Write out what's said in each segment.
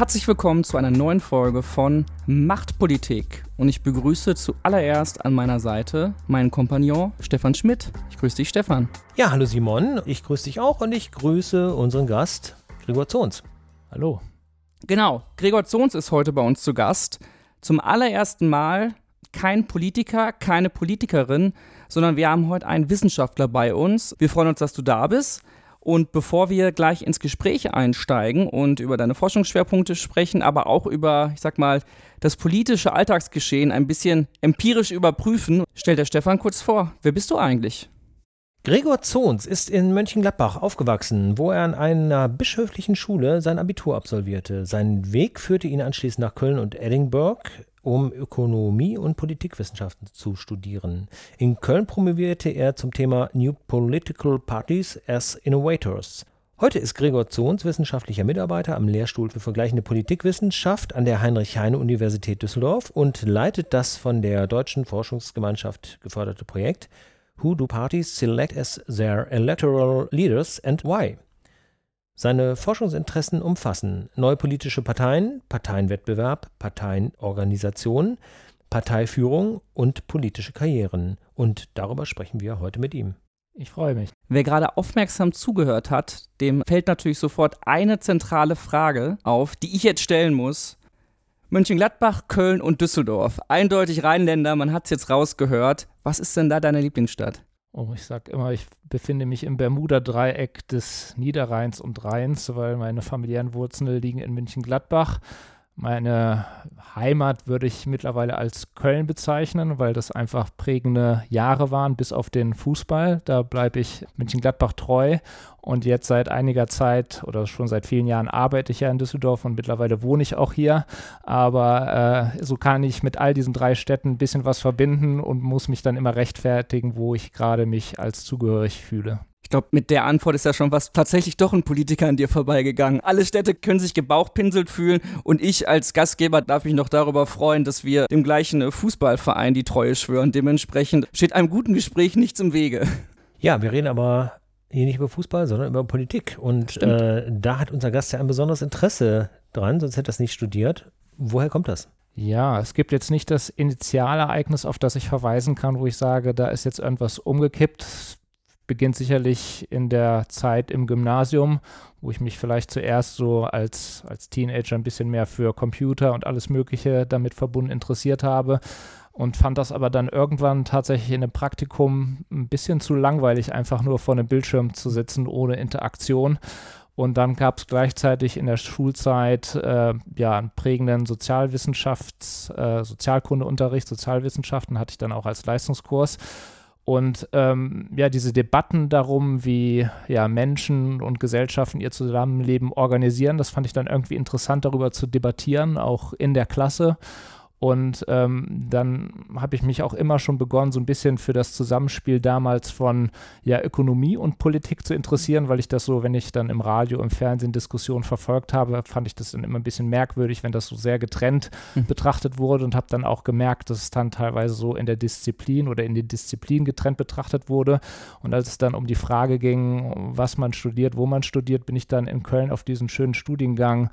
Herzlich willkommen zu einer neuen Folge von Machtpolitik. Und ich begrüße zuallererst an meiner Seite meinen Kompagnon Stefan Schmidt. Ich grüße dich, Stefan. Ja, hallo Simon. Ich grüße dich auch und ich grüße unseren Gast Gregor Zons. Hallo. Genau, Gregor Zons ist heute bei uns zu Gast. Zum allerersten Mal kein Politiker, keine Politikerin, sondern wir haben heute einen Wissenschaftler bei uns. Wir freuen uns, dass du da bist. Und bevor wir gleich ins Gespräch einsteigen und über deine Forschungsschwerpunkte sprechen, aber auch über, ich sag mal, das politische Alltagsgeschehen ein bisschen empirisch überprüfen, stellt der Stefan kurz vor. Wer bist du eigentlich? Gregor Zons ist in Mönchengladbach aufgewachsen, wo er an einer bischöflichen Schule sein Abitur absolvierte. Sein Weg führte ihn anschließend nach Köln und Edinburgh um Ökonomie und Politikwissenschaften zu studieren. In Köln promovierte er zum Thema New Political Parties as Innovators. Heute ist Gregor Zons wissenschaftlicher Mitarbeiter am Lehrstuhl für vergleichende Politikwissenschaft an der Heinrich-Heine-Universität Düsseldorf und leitet das von der Deutschen Forschungsgemeinschaft geförderte Projekt Who do parties select as their electoral leaders and why? Seine Forschungsinteressen umfassen neue politische Parteien, Parteienwettbewerb, Parteienorganisation, Parteiführung und politische Karrieren. Und darüber sprechen wir heute mit ihm. Ich freue mich. Wer gerade aufmerksam zugehört hat, dem fällt natürlich sofort eine zentrale Frage auf, die ich jetzt stellen muss. Mönchengladbach, Köln und Düsseldorf. Eindeutig Rheinländer, man hat es jetzt rausgehört. Was ist denn da deine Lieblingsstadt? Oh, ich sag immer, ich befinde mich im Bermuda-Dreieck des Niederrheins und Rheins, weil meine familiären Wurzeln liegen in München-Gladbach. Meine Heimat würde ich mittlerweile als Köln bezeichnen, weil das einfach prägende Jahre waren, bis auf den Fußball. Da bleibe ich München-Gladbach treu. Und jetzt seit einiger Zeit oder schon seit vielen Jahren arbeite ich ja in Düsseldorf und mittlerweile wohne ich auch hier. Aber äh, so kann ich mit all diesen drei Städten ein bisschen was verbinden und muss mich dann immer rechtfertigen, wo ich gerade mich als zugehörig fühle. Ich glaube, mit der Antwort ist ja schon was tatsächlich doch ein Politiker an dir vorbeigegangen. Alle Städte können sich gebauchpinselt fühlen und ich als Gastgeber darf mich noch darüber freuen, dass wir dem gleichen äh, Fußballverein die Treue schwören. Dementsprechend steht einem guten Gespräch nichts im Wege. Ja, wir reden aber hier nicht über Fußball, sondern über Politik. Und äh, da hat unser Gast ja ein besonderes Interesse dran, sonst hätte er es nicht studiert. Woher kommt das? Ja, es gibt jetzt nicht das Initialereignis, auf das ich verweisen kann, wo ich sage, da ist jetzt irgendwas umgekippt beginnt sicherlich in der Zeit im Gymnasium, wo ich mich vielleicht zuerst so als, als Teenager ein bisschen mehr für Computer und alles Mögliche damit verbunden interessiert habe und fand das aber dann irgendwann tatsächlich in einem Praktikum ein bisschen zu langweilig, einfach nur vor einem Bildschirm zu sitzen ohne Interaktion. Und dann gab es gleichzeitig in der Schulzeit äh, ja einen prägenden Sozialwissenschafts-, äh, Sozialkundeunterricht, Sozialwissenschaften hatte ich dann auch als Leistungskurs. Und ähm, ja, diese Debatten darum, wie ja, Menschen und Gesellschaften ihr Zusammenleben organisieren, das fand ich dann irgendwie interessant, darüber zu debattieren, auch in der Klasse. Und ähm, dann habe ich mich auch immer schon begonnen, so ein bisschen für das Zusammenspiel damals von ja, Ökonomie und Politik zu interessieren, weil ich das so, wenn ich dann im Radio, im Fernsehen Diskussionen verfolgt habe, fand ich das dann immer ein bisschen merkwürdig, wenn das so sehr getrennt mhm. betrachtet wurde und habe dann auch gemerkt, dass es dann teilweise so in der Disziplin oder in den Disziplinen getrennt betrachtet wurde. Und als es dann um die Frage ging, was man studiert, wo man studiert, bin ich dann in Köln auf diesen schönen Studiengang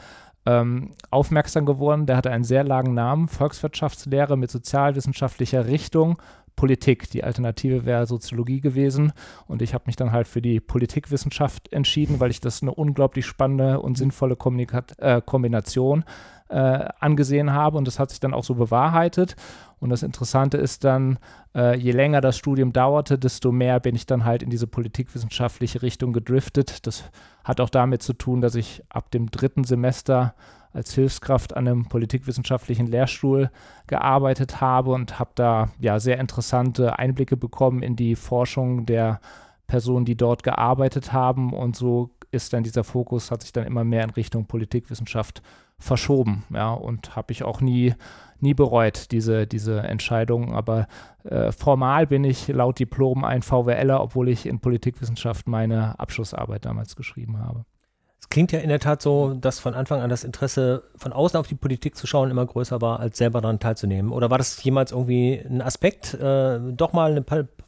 ähm, aufmerksam geworden. Der hatte einen sehr langen Namen, Volkswirtschaftslehre mit sozialwissenschaftlicher Richtung, Politik. Die Alternative wäre Soziologie gewesen. Und ich habe mich dann halt für die Politikwissenschaft entschieden, weil ich das eine unglaublich spannende und sinnvolle Kommunikat äh, Kombination äh, angesehen habe. Und das hat sich dann auch so bewahrheitet. Und das Interessante ist dann, äh, je länger das Studium dauerte, desto mehr bin ich dann halt in diese politikwissenschaftliche Richtung gedriftet. Das hat auch damit zu tun, dass ich ab dem dritten Semester als Hilfskraft an einem politikwissenschaftlichen Lehrstuhl gearbeitet habe und habe da ja sehr interessante Einblicke bekommen in die Forschung der Personen, die dort gearbeitet haben. Und so ist dann dieser Fokus, hat sich dann immer mehr in Richtung Politikwissenschaft verschoben. Ja, und habe ich auch nie nie bereut, diese, diese Entscheidung. Aber äh, formal bin ich laut Diplom ein VWLer, obwohl ich in Politikwissenschaft meine Abschlussarbeit damals geschrieben habe. Es klingt ja in der Tat so, dass von Anfang an das Interesse, von außen auf die Politik zu schauen, immer größer war, als selber daran teilzunehmen. Oder war das jemals irgendwie ein Aspekt, äh, doch mal eine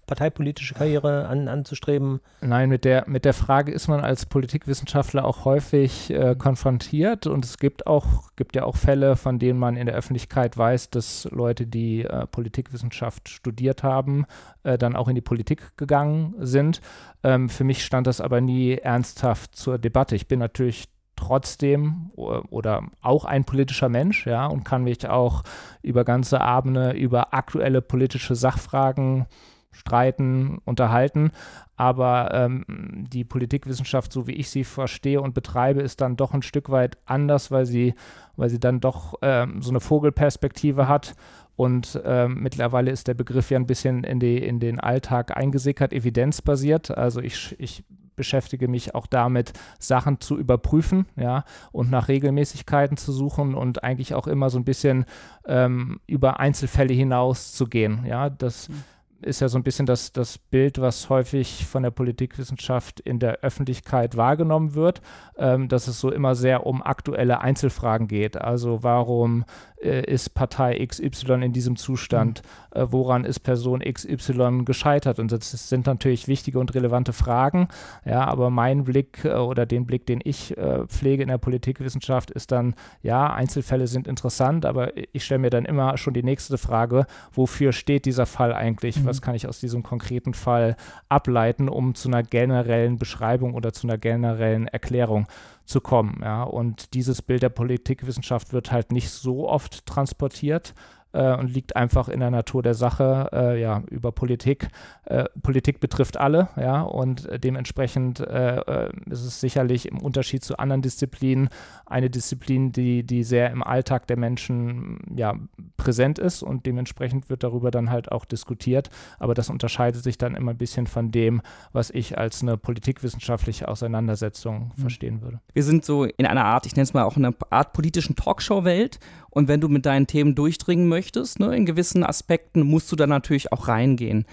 parteipolitische Karriere an, anzustreben? Nein, mit der, mit der Frage ist man als Politikwissenschaftler auch häufig äh, konfrontiert und es gibt auch, gibt ja auch Fälle, von denen man in der Öffentlichkeit weiß, dass Leute, die äh, Politikwissenschaft studiert haben, äh, dann auch in die Politik gegangen sind. Ähm, für mich stand das aber nie ernsthaft zur Debatte. Ich bin natürlich trotzdem oder auch ein politischer Mensch, ja, und kann mich auch über ganze Abende über aktuelle politische Sachfragen streiten, unterhalten. Aber ähm, die Politikwissenschaft, so wie ich sie verstehe und betreibe, ist dann doch ein Stück weit anders, weil sie, weil sie dann doch ähm, so eine Vogelperspektive hat. Und ähm, mittlerweile ist der Begriff ja ein bisschen in, die, in den Alltag eingesickert, evidenzbasiert. Also ich, ich beschäftige mich auch damit, Sachen zu überprüfen, ja, und nach Regelmäßigkeiten zu suchen und eigentlich auch immer so ein bisschen ähm, über Einzelfälle hinaus zu gehen, ja, das mhm ist ja so ein bisschen das, das Bild, was häufig von der Politikwissenschaft in der Öffentlichkeit wahrgenommen wird, ähm, dass es so immer sehr um aktuelle Einzelfragen geht. Also warum äh, ist Partei XY in diesem Zustand? Mhm. Äh, woran ist Person XY gescheitert? Und das sind natürlich wichtige und relevante Fragen. Ja, aber mein Blick äh, oder den Blick, den ich äh, pflege in der Politikwissenschaft, ist dann, ja, Einzelfälle sind interessant, aber ich stelle mir dann immer schon die nächste Frage, wofür steht dieser Fall eigentlich? Mhm. Was kann ich aus diesem konkreten Fall ableiten, um zu einer generellen Beschreibung oder zu einer generellen Erklärung zu kommen. Ja? Und dieses Bild der Politikwissenschaft wird halt nicht so oft transportiert äh, und liegt einfach in der Natur der Sache, äh, ja, über Politik. Äh, Politik betrifft alle, ja, und dementsprechend äh, äh, ist es sicherlich im Unterschied zu anderen Disziplinen eine Disziplin, die, die sehr im Alltag der Menschen, ja, präsent ist und dementsprechend wird darüber dann halt auch diskutiert, aber das unterscheidet sich dann immer ein bisschen von dem, was ich als eine politikwissenschaftliche Auseinandersetzung mhm. verstehen würde. Wir sind so in einer Art, ich nenne es mal auch eine Art politischen Talkshow-Welt und wenn du mit deinen Themen durchdringen möchtest, ne, in gewissen Aspekten, musst du da natürlich auch reingehen.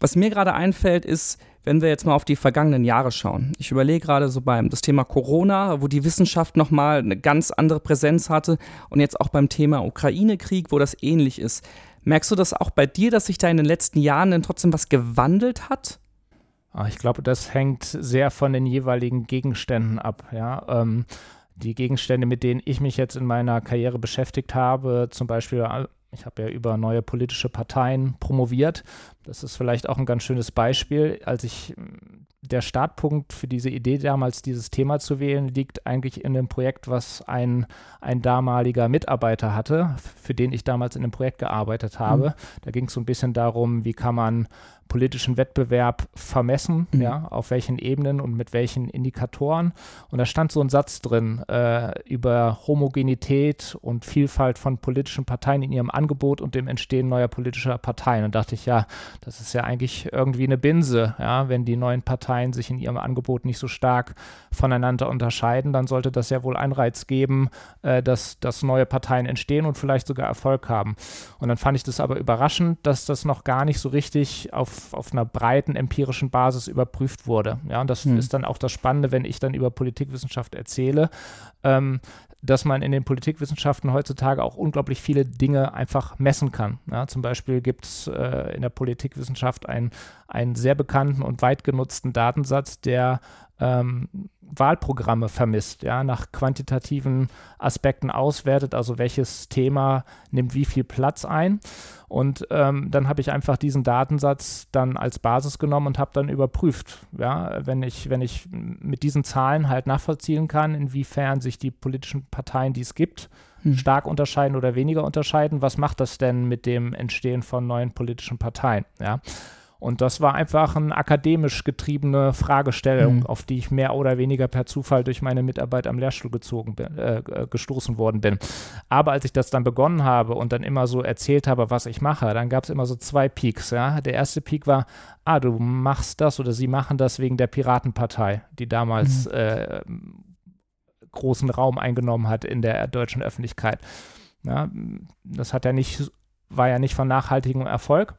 Was mir gerade einfällt, ist, wenn wir jetzt mal auf die vergangenen Jahre schauen. Ich überlege gerade so beim das Thema Corona, wo die Wissenschaft nochmal eine ganz andere Präsenz hatte und jetzt auch beim Thema Ukraine-Krieg, wo das ähnlich ist. Merkst du das auch bei dir, dass sich da in den letzten Jahren denn trotzdem was gewandelt hat? Ah, ich glaube, das hängt sehr von den jeweiligen Gegenständen ab. Ja, ähm, die Gegenstände, mit denen ich mich jetzt in meiner Karriere beschäftigt habe, zum Beispiel, ich habe ja über neue politische Parteien promoviert. Das ist vielleicht auch ein ganz schönes Beispiel. Als ich der Startpunkt für diese Idee damals, dieses Thema zu wählen, liegt eigentlich in dem Projekt, was ein, ein damaliger Mitarbeiter hatte, für den ich damals in dem Projekt gearbeitet habe. Mhm. Da ging es so ein bisschen darum, wie kann man politischen Wettbewerb vermessen, mhm. ja, auf welchen Ebenen und mit welchen Indikatoren. Und da stand so ein Satz drin äh, über Homogenität und Vielfalt von politischen Parteien in ihrem Angebot und dem Entstehen neuer politischer Parteien. Und dachte ich, ja, das ist ja eigentlich irgendwie eine Binse, ja, wenn die neuen Parteien sich in ihrem Angebot nicht so stark voneinander unterscheiden, dann sollte das ja wohl Anreiz geben, äh, dass, dass neue Parteien entstehen und vielleicht sogar Erfolg haben. Und dann fand ich das aber überraschend, dass das noch gar nicht so richtig auf auf, einer breiten empirischen Basis überprüft wurde. Ja, und das hm. ist dann auch das Spannende, wenn ich dann über Politikwissenschaft erzähle, ähm, dass man in den Politikwissenschaften heutzutage auch unglaublich viele Dinge einfach messen kann. Ja, zum Beispiel gibt es äh, in der Politikwissenschaft einen, einen sehr bekannten und weit genutzten Datensatz, der ähm, Wahlprogramme vermisst, ja, nach quantitativen Aspekten auswertet, also welches Thema nimmt wie viel Platz ein. Und ähm, dann habe ich einfach diesen Datensatz dann als Basis genommen und habe dann überprüft, ja, wenn ich, wenn ich mit diesen Zahlen halt nachvollziehen kann, inwiefern sich die politischen Parteien, die es gibt, hm. stark unterscheiden oder weniger unterscheiden, was macht das denn mit dem Entstehen von neuen politischen Parteien, ja. Und das war einfach eine akademisch getriebene Fragestellung, mhm. auf die ich mehr oder weniger per Zufall durch meine Mitarbeit am Lehrstuhl gezogen bin, äh, äh, gestoßen worden bin. Aber als ich das dann begonnen habe und dann immer so erzählt habe, was ich mache, dann gab es immer so zwei Peaks. Ja? Der erste Peak war, ah, du machst das oder sie machen das wegen der Piratenpartei, die damals mhm. äh, großen Raum eingenommen hat in der deutschen Öffentlichkeit. Ja, das hat ja nicht, war ja nicht von nachhaltigem Erfolg.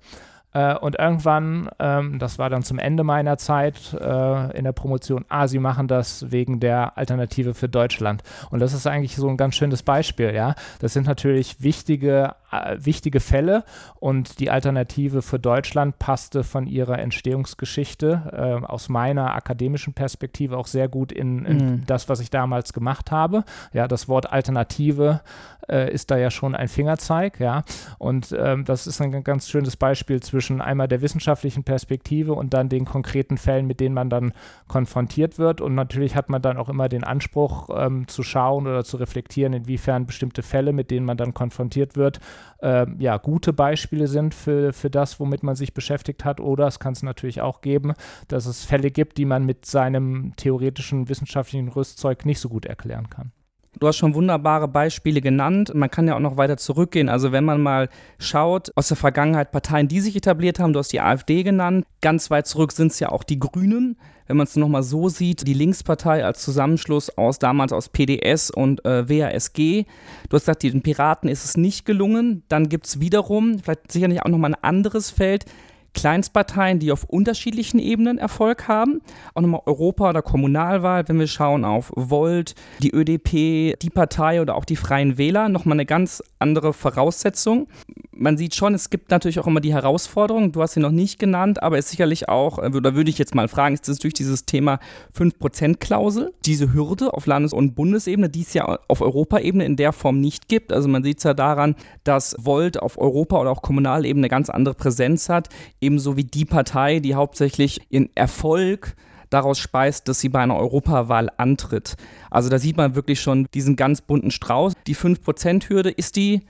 Äh, und irgendwann, ähm, das war dann zum Ende meiner Zeit äh, in der Promotion, ah, sie machen das wegen der Alternative für Deutschland. Und das ist eigentlich so ein ganz schönes Beispiel, ja. Das sind natürlich wichtige wichtige Fälle und die Alternative für Deutschland passte von ihrer Entstehungsgeschichte äh, aus meiner akademischen Perspektive auch sehr gut in, in mhm. das, was ich damals gemacht habe. Ja, das Wort Alternative äh, ist da ja schon ein Fingerzeig, ja. Und ähm, das ist ein ganz schönes Beispiel zwischen einmal der wissenschaftlichen Perspektive und dann den konkreten Fällen, mit denen man dann konfrontiert wird. Und natürlich hat man dann auch immer den Anspruch ähm, zu schauen oder zu reflektieren, inwiefern bestimmte Fälle, mit denen man dann konfrontiert wird, äh, ja, gute Beispiele sind für, für das, womit man sich beschäftigt hat. Oder es kann es natürlich auch geben, dass es Fälle gibt, die man mit seinem theoretischen wissenschaftlichen Rüstzeug nicht so gut erklären kann. Du hast schon wunderbare Beispiele genannt. Man kann ja auch noch weiter zurückgehen. Also wenn man mal schaut aus der Vergangenheit Parteien, die sich etabliert haben, du hast die AfD genannt. Ganz weit zurück sind es ja auch die Grünen. Wenn man es nochmal so sieht, die Linkspartei als Zusammenschluss aus damals aus PDS und äh, WASG. Du hast gesagt, den Piraten ist es nicht gelungen. Dann gibt es wiederum, vielleicht sicherlich auch nochmal ein anderes Feld, Kleinstparteien, die auf unterschiedlichen Ebenen Erfolg haben. Auch nochmal Europa- oder Kommunalwahl, wenn wir schauen auf Volt, die ÖDP, die Partei oder auch die Freien Wähler, nochmal eine ganz andere Voraussetzung. Man sieht schon, es gibt natürlich auch immer die Herausforderungen. Du hast sie noch nicht genannt, aber ist sicherlich auch, äh, oder würde ich jetzt mal fragen, ist das durch dieses Thema 5%-Klausel, diese Hürde auf Landes- und Bundesebene, die es ja auf Europaebene in der Form nicht gibt. Also man sieht es ja daran, dass Volt auf Europa- oder auch Kommunalebene eine ganz andere Präsenz hat ebenso wie die Partei, die hauptsächlich ihren Erfolg daraus speist, dass sie bei einer Europawahl antritt. Also da sieht man wirklich schon diesen ganz bunten Strauß. Die 5%-Hürde, ist die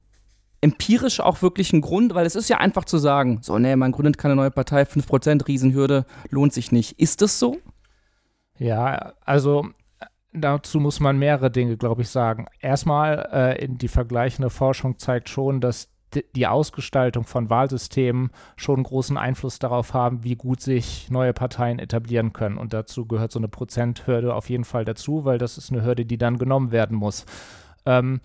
empirisch auch wirklich ein Grund? Weil es ist ja einfach zu sagen, so, nee, man gründet keine neue Partei, 5% Riesenhürde lohnt sich nicht. Ist das so? Ja, also dazu muss man mehrere Dinge, glaube ich, sagen. Erstmal, äh, die vergleichende Forschung zeigt schon, dass die Ausgestaltung von Wahlsystemen schon großen Einfluss darauf haben, wie gut sich neue Parteien etablieren können. Und dazu gehört so eine Prozenthürde auf jeden Fall dazu, weil das ist eine Hürde, die dann genommen werden muss. Ähm,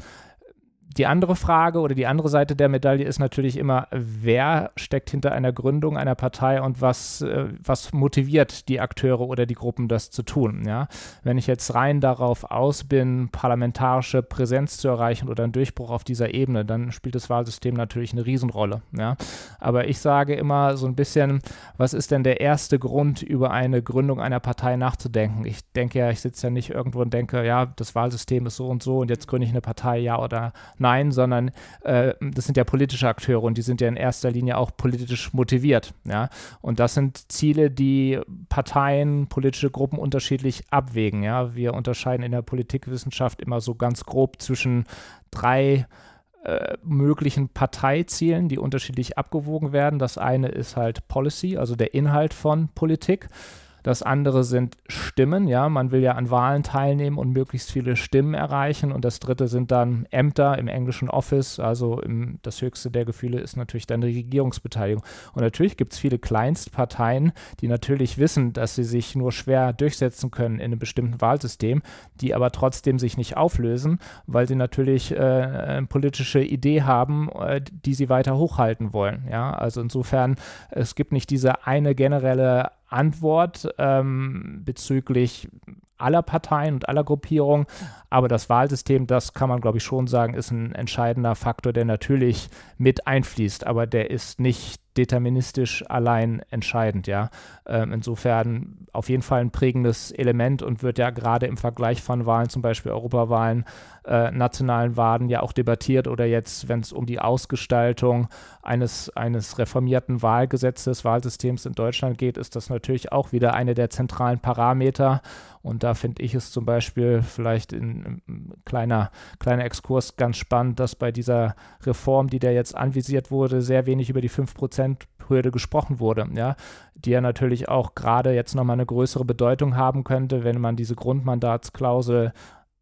die andere Frage oder die andere Seite der Medaille ist natürlich immer, wer steckt hinter einer Gründung einer Partei und was, äh, was motiviert die Akteure oder die Gruppen, das zu tun. Ja? Wenn ich jetzt rein darauf aus bin, parlamentarische Präsenz zu erreichen oder einen Durchbruch auf dieser Ebene, dann spielt das Wahlsystem natürlich eine Riesenrolle. Ja? Aber ich sage immer so ein bisschen, was ist denn der erste Grund, über eine Gründung einer Partei nachzudenken? Ich denke ja, ich sitze ja nicht irgendwo und denke, ja, das Wahlsystem ist so und so und jetzt gründe ich eine Partei, ja oder Nein, sondern äh, das sind ja politische Akteure und die sind ja in erster Linie auch politisch motiviert. Ja? Und das sind Ziele, die Parteien, politische Gruppen unterschiedlich abwägen. Ja? Wir unterscheiden in der Politikwissenschaft immer so ganz grob zwischen drei äh, möglichen Parteizielen, die unterschiedlich abgewogen werden. Das eine ist halt Policy, also der Inhalt von Politik. Das andere sind Stimmen, ja, man will ja an Wahlen teilnehmen und möglichst viele Stimmen erreichen. Und das dritte sind dann Ämter im englischen Office, also im, das höchste der Gefühle ist natürlich dann die Regierungsbeteiligung. Und natürlich gibt es viele Kleinstparteien, die natürlich wissen, dass sie sich nur schwer durchsetzen können in einem bestimmten Wahlsystem, die aber trotzdem sich nicht auflösen, weil sie natürlich äh, eine politische Idee haben, äh, die sie weiter hochhalten wollen. Ja, also insofern, es gibt nicht diese eine generelle Antwort ähm, bezüglich aller Parteien und aller Gruppierungen. Aber das Wahlsystem, das kann man, glaube ich, schon sagen, ist ein entscheidender Faktor, der natürlich mit einfließt, aber der ist nicht deterministisch allein entscheidend, ja. Ähm, insofern auf jeden Fall ein prägendes Element und wird ja gerade im Vergleich von Wahlen, zum Beispiel Europawahlen, äh, nationalen Wahlen ja auch debattiert oder jetzt, wenn es um die Ausgestaltung eines, eines reformierten Wahlgesetzes, Wahlsystems in Deutschland geht, ist das natürlich auch wieder eine der zentralen Parameter. Und da finde ich es zum Beispiel vielleicht ein kleiner, kleiner Exkurs ganz spannend, dass bei dieser Reform, die da jetzt anvisiert wurde, sehr wenig über die 5%-Hürde gesprochen wurde, ja, die ja natürlich auch gerade jetzt nochmal eine größere Bedeutung haben könnte, wenn man diese Grundmandatsklausel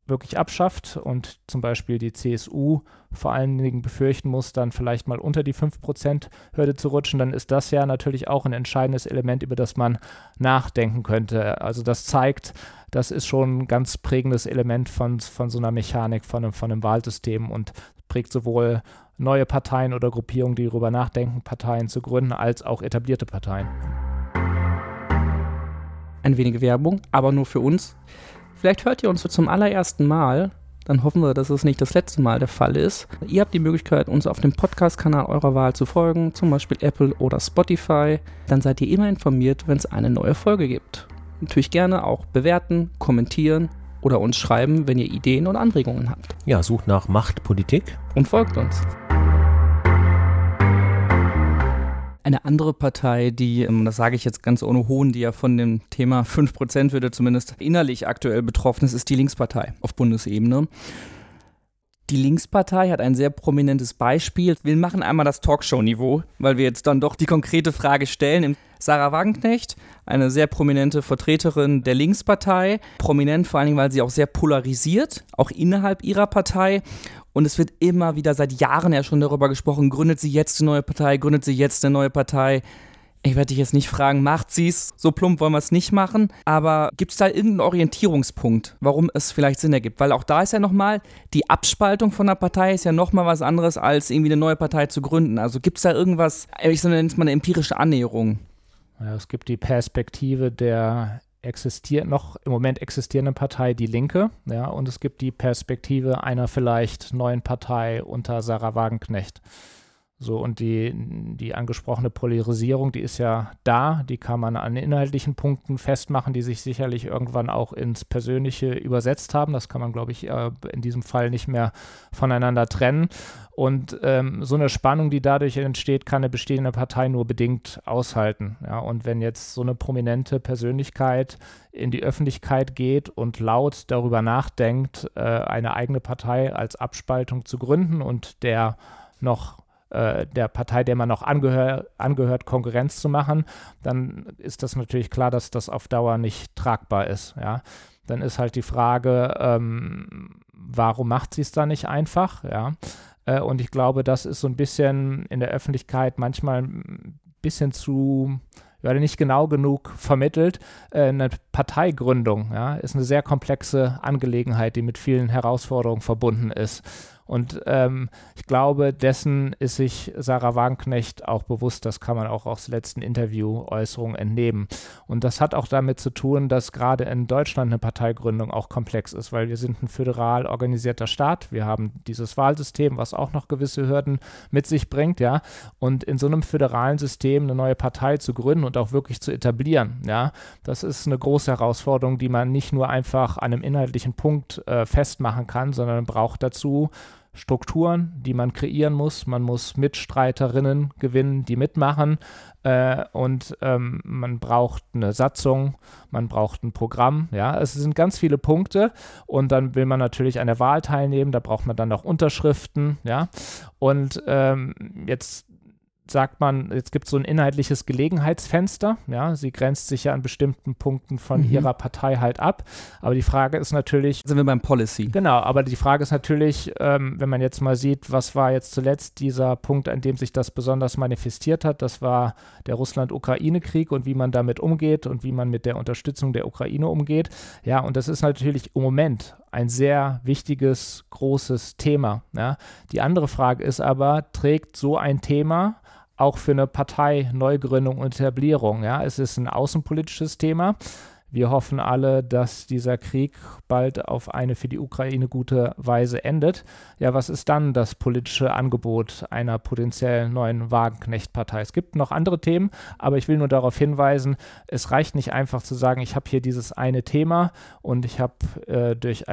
wirklich abschafft und zum Beispiel die CSU vor allen Dingen befürchten muss, dann vielleicht mal unter die 5%-Hürde zu rutschen, dann ist das ja natürlich auch ein entscheidendes Element, über das man nachdenken könnte. Also das zeigt, das ist schon ein ganz prägendes Element von, von so einer Mechanik, von von einem Wahlsystem und prägt sowohl neue Parteien oder Gruppierungen, die darüber nachdenken, Parteien zu gründen, als auch etablierte Parteien. Ein wenig Werbung, aber nur für uns. Vielleicht hört ihr uns zum allerersten Mal. dann hoffen wir, dass es nicht das letzte Mal der Fall ist. Ihr habt die Möglichkeit, uns auf dem Podcast-Kanal eurer Wahl zu folgen, zum Beispiel Apple oder Spotify. Dann seid ihr immer informiert, wenn es eine neue Folge gibt. Natürlich gerne auch bewerten, kommentieren oder uns schreiben, wenn ihr Ideen und Anregungen habt. Ja, sucht nach Machtpolitik. Und folgt uns. Eine andere Partei, die, ähm, das sage ich jetzt ganz ohne Hohn, die ja von dem Thema 5% würde zumindest innerlich aktuell betroffen ist, ist die Linkspartei auf Bundesebene. Die Linkspartei hat ein sehr prominentes Beispiel. Wir machen einmal das Talkshow-Niveau, weil wir jetzt dann doch die konkrete Frage stellen. Sarah Wagenknecht, eine sehr prominente Vertreterin der Linkspartei, prominent vor allen Dingen, weil sie auch sehr polarisiert, auch innerhalb ihrer Partei. Und es wird immer wieder seit Jahren ja schon darüber gesprochen, gründet sie jetzt eine neue Partei, gründet sie jetzt eine neue Partei. Ich werde dich jetzt nicht fragen, macht sie es? So plump wollen wir es nicht machen. Aber gibt es da irgendeinen Orientierungspunkt, warum es vielleicht Sinn ergibt? Weil auch da ist ja nochmal, die Abspaltung von einer Partei ist ja nochmal was anderes, als irgendwie eine neue Partei zu gründen. Also gibt es da irgendwas, ich nenne es mal eine empirische Annäherung? Ja, es gibt die Perspektive der existiert noch im Moment existierenden Partei Die Linke, ja, und es gibt die Perspektive einer vielleicht neuen Partei unter Sarah Wagenknecht. So, und die, die angesprochene Polarisierung, die ist ja da, die kann man an inhaltlichen Punkten festmachen, die sich sicherlich irgendwann auch ins Persönliche übersetzt haben. Das kann man, glaube ich, äh, in diesem Fall nicht mehr voneinander trennen. Und ähm, so eine Spannung, die dadurch entsteht, kann eine bestehende Partei nur bedingt aushalten. Ja, und wenn jetzt so eine prominente Persönlichkeit in die Öffentlichkeit geht und laut darüber nachdenkt, äh, eine eigene Partei als Abspaltung zu gründen und der noch äh, der Partei, der man noch angehör, angehört, Konkurrenz zu machen, dann ist das natürlich klar, dass das auf Dauer nicht tragbar ist. Ja? Dann ist halt die Frage, ähm, warum macht sie es da nicht einfach? Ja? Äh, und ich glaube, das ist so ein bisschen in der Öffentlichkeit manchmal ein bisschen zu ja, nicht genau genug vermittelt. Äh, eine Parteigründung ja, ist eine sehr komplexe Angelegenheit, die mit vielen Herausforderungen verbunden ist. Und ähm, ich glaube, dessen ist sich Sarah Wagenknecht auch bewusst. Das kann man auch aus letzten Interview-Äußerungen entnehmen. Und das hat auch damit zu tun, dass gerade in Deutschland eine Parteigründung auch komplex ist, weil wir sind ein föderal organisierter Staat. Wir haben dieses Wahlsystem, was auch noch gewisse Hürden mit sich bringt, ja. Und in so einem föderalen System eine neue Partei zu gründen und auch wirklich zu etablieren, ja, das ist eine große Herausforderung, die man nicht nur einfach an einem inhaltlichen Punkt äh, festmachen kann, sondern braucht dazu Strukturen, die man kreieren muss. Man muss Mitstreiterinnen gewinnen, die mitmachen. Äh, und ähm, man braucht eine Satzung, man braucht ein Programm. Ja, es sind ganz viele Punkte. Und dann will man natürlich an der Wahl teilnehmen. Da braucht man dann auch Unterschriften. Ja, und ähm, jetzt sagt man, jetzt gibt es so ein inhaltliches Gelegenheitsfenster. Ja, sie grenzt sich ja an bestimmten Punkten von mhm. ihrer Partei halt ab. Aber die Frage ist natürlich. Sind wir beim Policy? Genau, aber die Frage ist natürlich, ähm, wenn man jetzt mal sieht, was war jetzt zuletzt dieser Punkt, an dem sich das besonders manifestiert hat, das war der Russland-Ukraine-Krieg und wie man damit umgeht und wie man mit der Unterstützung der Ukraine umgeht. Ja, und das ist natürlich im Moment ein sehr wichtiges, großes Thema. Ja. Die andere Frage ist aber, trägt so ein Thema auch für eine Partei Neugründung und Etablierung. Ja, es ist ein außenpolitisches Thema. Wir hoffen alle, dass dieser Krieg bald auf eine für die Ukraine gute Weise endet. Ja, was ist dann das politische Angebot einer potenziell neuen Wagenknecht-Partei? Es gibt noch andere Themen, aber ich will nur darauf hinweisen, es reicht nicht einfach zu sagen, ich habe hier dieses eine Thema und ich habe äh, durch,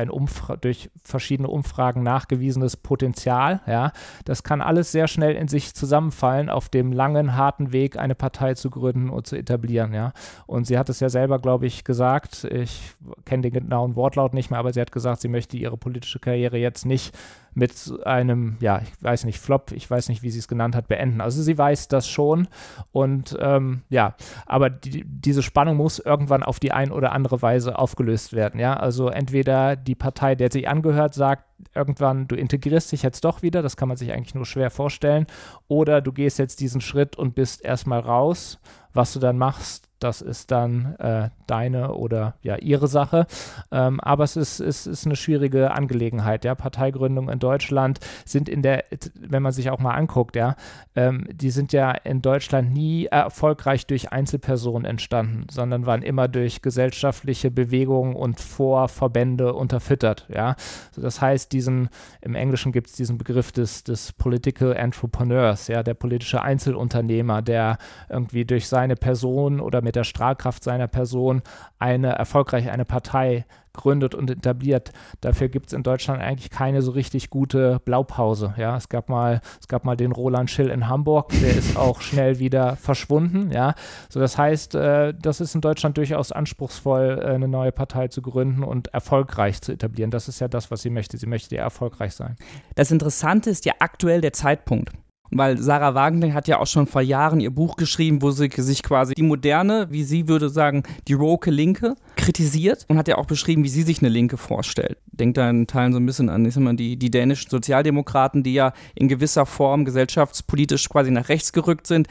durch verschiedene Umfragen nachgewiesenes Potenzial. Ja, das kann alles sehr schnell in sich zusammenfallen auf dem langen, harten Weg, eine Partei zu gründen und zu etablieren. Ja, und sie hat es ja selber, glaube ich, gesagt, ich kenne den genauen Wortlaut nicht mehr, aber sie hat gesagt, sie möchte ihre politische Karriere jetzt nicht mit einem, ja, ich weiß nicht, Flop, ich weiß nicht, wie sie es genannt hat, beenden. Also sie weiß das schon und ähm, ja, aber die, diese Spannung muss irgendwann auf die ein oder andere Weise aufgelöst werden, ja. Also entweder die Partei, der sie angehört, sagt irgendwann, du integrierst dich jetzt doch wieder, das kann man sich eigentlich nur schwer vorstellen, oder du gehst jetzt diesen Schritt und bist erstmal raus. Was du dann machst, das ist dann äh, deine oder ja ihre Sache. Ähm, aber es ist, ist, ist eine schwierige Angelegenheit. Ja, Parteigründungen in Deutschland sind in der, wenn man sich auch mal anguckt, ja, ähm, die sind ja in Deutschland nie erfolgreich durch Einzelpersonen entstanden, sondern waren immer durch gesellschaftliche Bewegungen und Vorverbände unterfüttert. Ja, also das heißt, diesen im Englischen gibt es diesen Begriff des, des Political Entrepreneurs, ja, der politische Einzelunternehmer, der irgendwie durch seine Person oder mit der Strahlkraft seiner Person eine erfolgreich eine Partei gründet und etabliert. Dafür gibt es in Deutschland eigentlich keine so richtig gute Blaupause. Ja, es gab mal, es gab mal den Roland Schill in Hamburg, der ist auch schnell wieder verschwunden. Ja, so das heißt, äh, das ist in Deutschland durchaus anspruchsvoll, äh, eine neue Partei zu gründen und erfolgreich zu etablieren. Das ist ja das, was sie möchte. Sie möchte ja erfolgreich sein. Das Interessante ist ja aktuell der Zeitpunkt. Weil Sarah Wagner hat ja auch schon vor Jahren ihr Buch geschrieben, wo sie sich quasi die moderne, wie sie würde sagen, die woke Linke kritisiert und hat ja auch beschrieben, wie sie sich eine Linke vorstellt. Denkt da in Teilen so ein bisschen an ich sag mal, die, die dänischen Sozialdemokraten, die ja in gewisser Form gesellschaftspolitisch quasi nach rechts gerückt sind.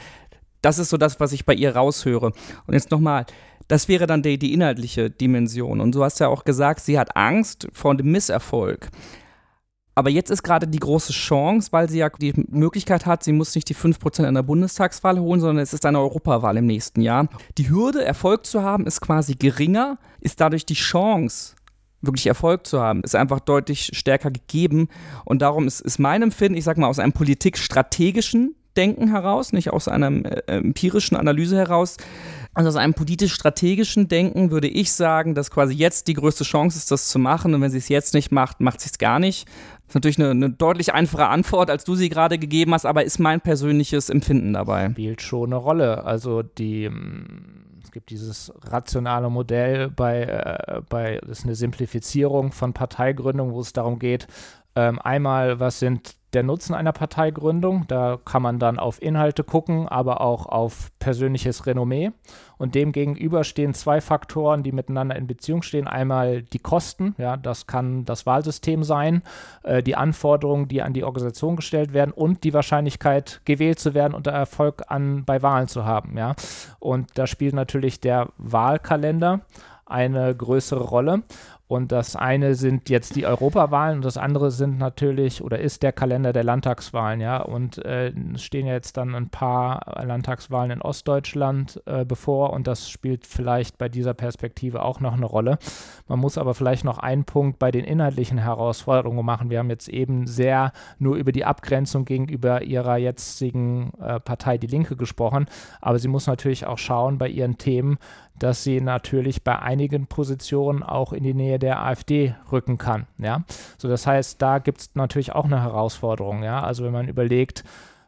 Das ist so das, was ich bei ihr raushöre. Und jetzt nochmal, das wäre dann die, die inhaltliche Dimension. Und du hast ja auch gesagt, sie hat Angst vor dem Misserfolg. Aber jetzt ist gerade die große Chance, weil sie ja die Möglichkeit hat, sie muss nicht die 5% in der Bundestagswahl holen, sondern es ist eine Europawahl im nächsten Jahr. Die Hürde, Erfolg zu haben, ist quasi geringer, ist dadurch die Chance, wirklich Erfolg zu haben, ist einfach deutlich stärker gegeben. Und darum ist, ist mein Empfinden, ich sag mal, aus einem politikstrategischen Denken heraus, nicht aus einer äh, empirischen Analyse heraus, also aus einem politisch-strategischen Denken würde ich sagen, dass quasi jetzt die größte Chance ist, das zu machen. Und wenn sie es jetzt nicht macht, macht sie es gar nicht. Das ist natürlich eine, eine, deutlich einfache Antwort, als du sie gerade gegeben hast, aber ist mein persönliches Empfinden dabei. Spielt schon eine Rolle. Also die mm, es gibt dieses rationale Modell bei, äh, bei das ist eine Simplifizierung von Parteigründung, wo es darum geht, ähm, einmal, was sind der Nutzen einer Parteigründung. Da kann man dann auf Inhalte gucken, aber auch auf persönliches Renommee. Und dem gegenüber stehen zwei Faktoren, die miteinander in Beziehung stehen. Einmal die Kosten, ja, das kann das Wahlsystem sein, äh, die Anforderungen, die an die Organisation gestellt werden und die Wahrscheinlichkeit, gewählt zu werden und Erfolg an, bei Wahlen zu haben. Ja. Und da spielt natürlich der Wahlkalender eine größere Rolle. Und das eine sind jetzt die Europawahlen und das andere sind natürlich oder ist der Kalender der Landtagswahlen, ja. Und äh, es stehen ja jetzt dann ein paar Landtagswahlen in Ostdeutschland äh, bevor und das spielt vielleicht bei dieser Perspektive auch noch eine Rolle. Man muss aber vielleicht noch einen Punkt bei den inhaltlichen Herausforderungen machen. Wir haben jetzt eben sehr nur über die Abgrenzung gegenüber ihrer jetzigen äh, Partei Die Linke gesprochen, aber sie muss natürlich auch schauen bei ihren Themen, dass sie natürlich bei einigen Positionen auch in die Nähe der AfD rücken kann. Ja, so das heißt, da gibt es natürlich auch eine Herausforderung. Ja, also wenn man überlegt,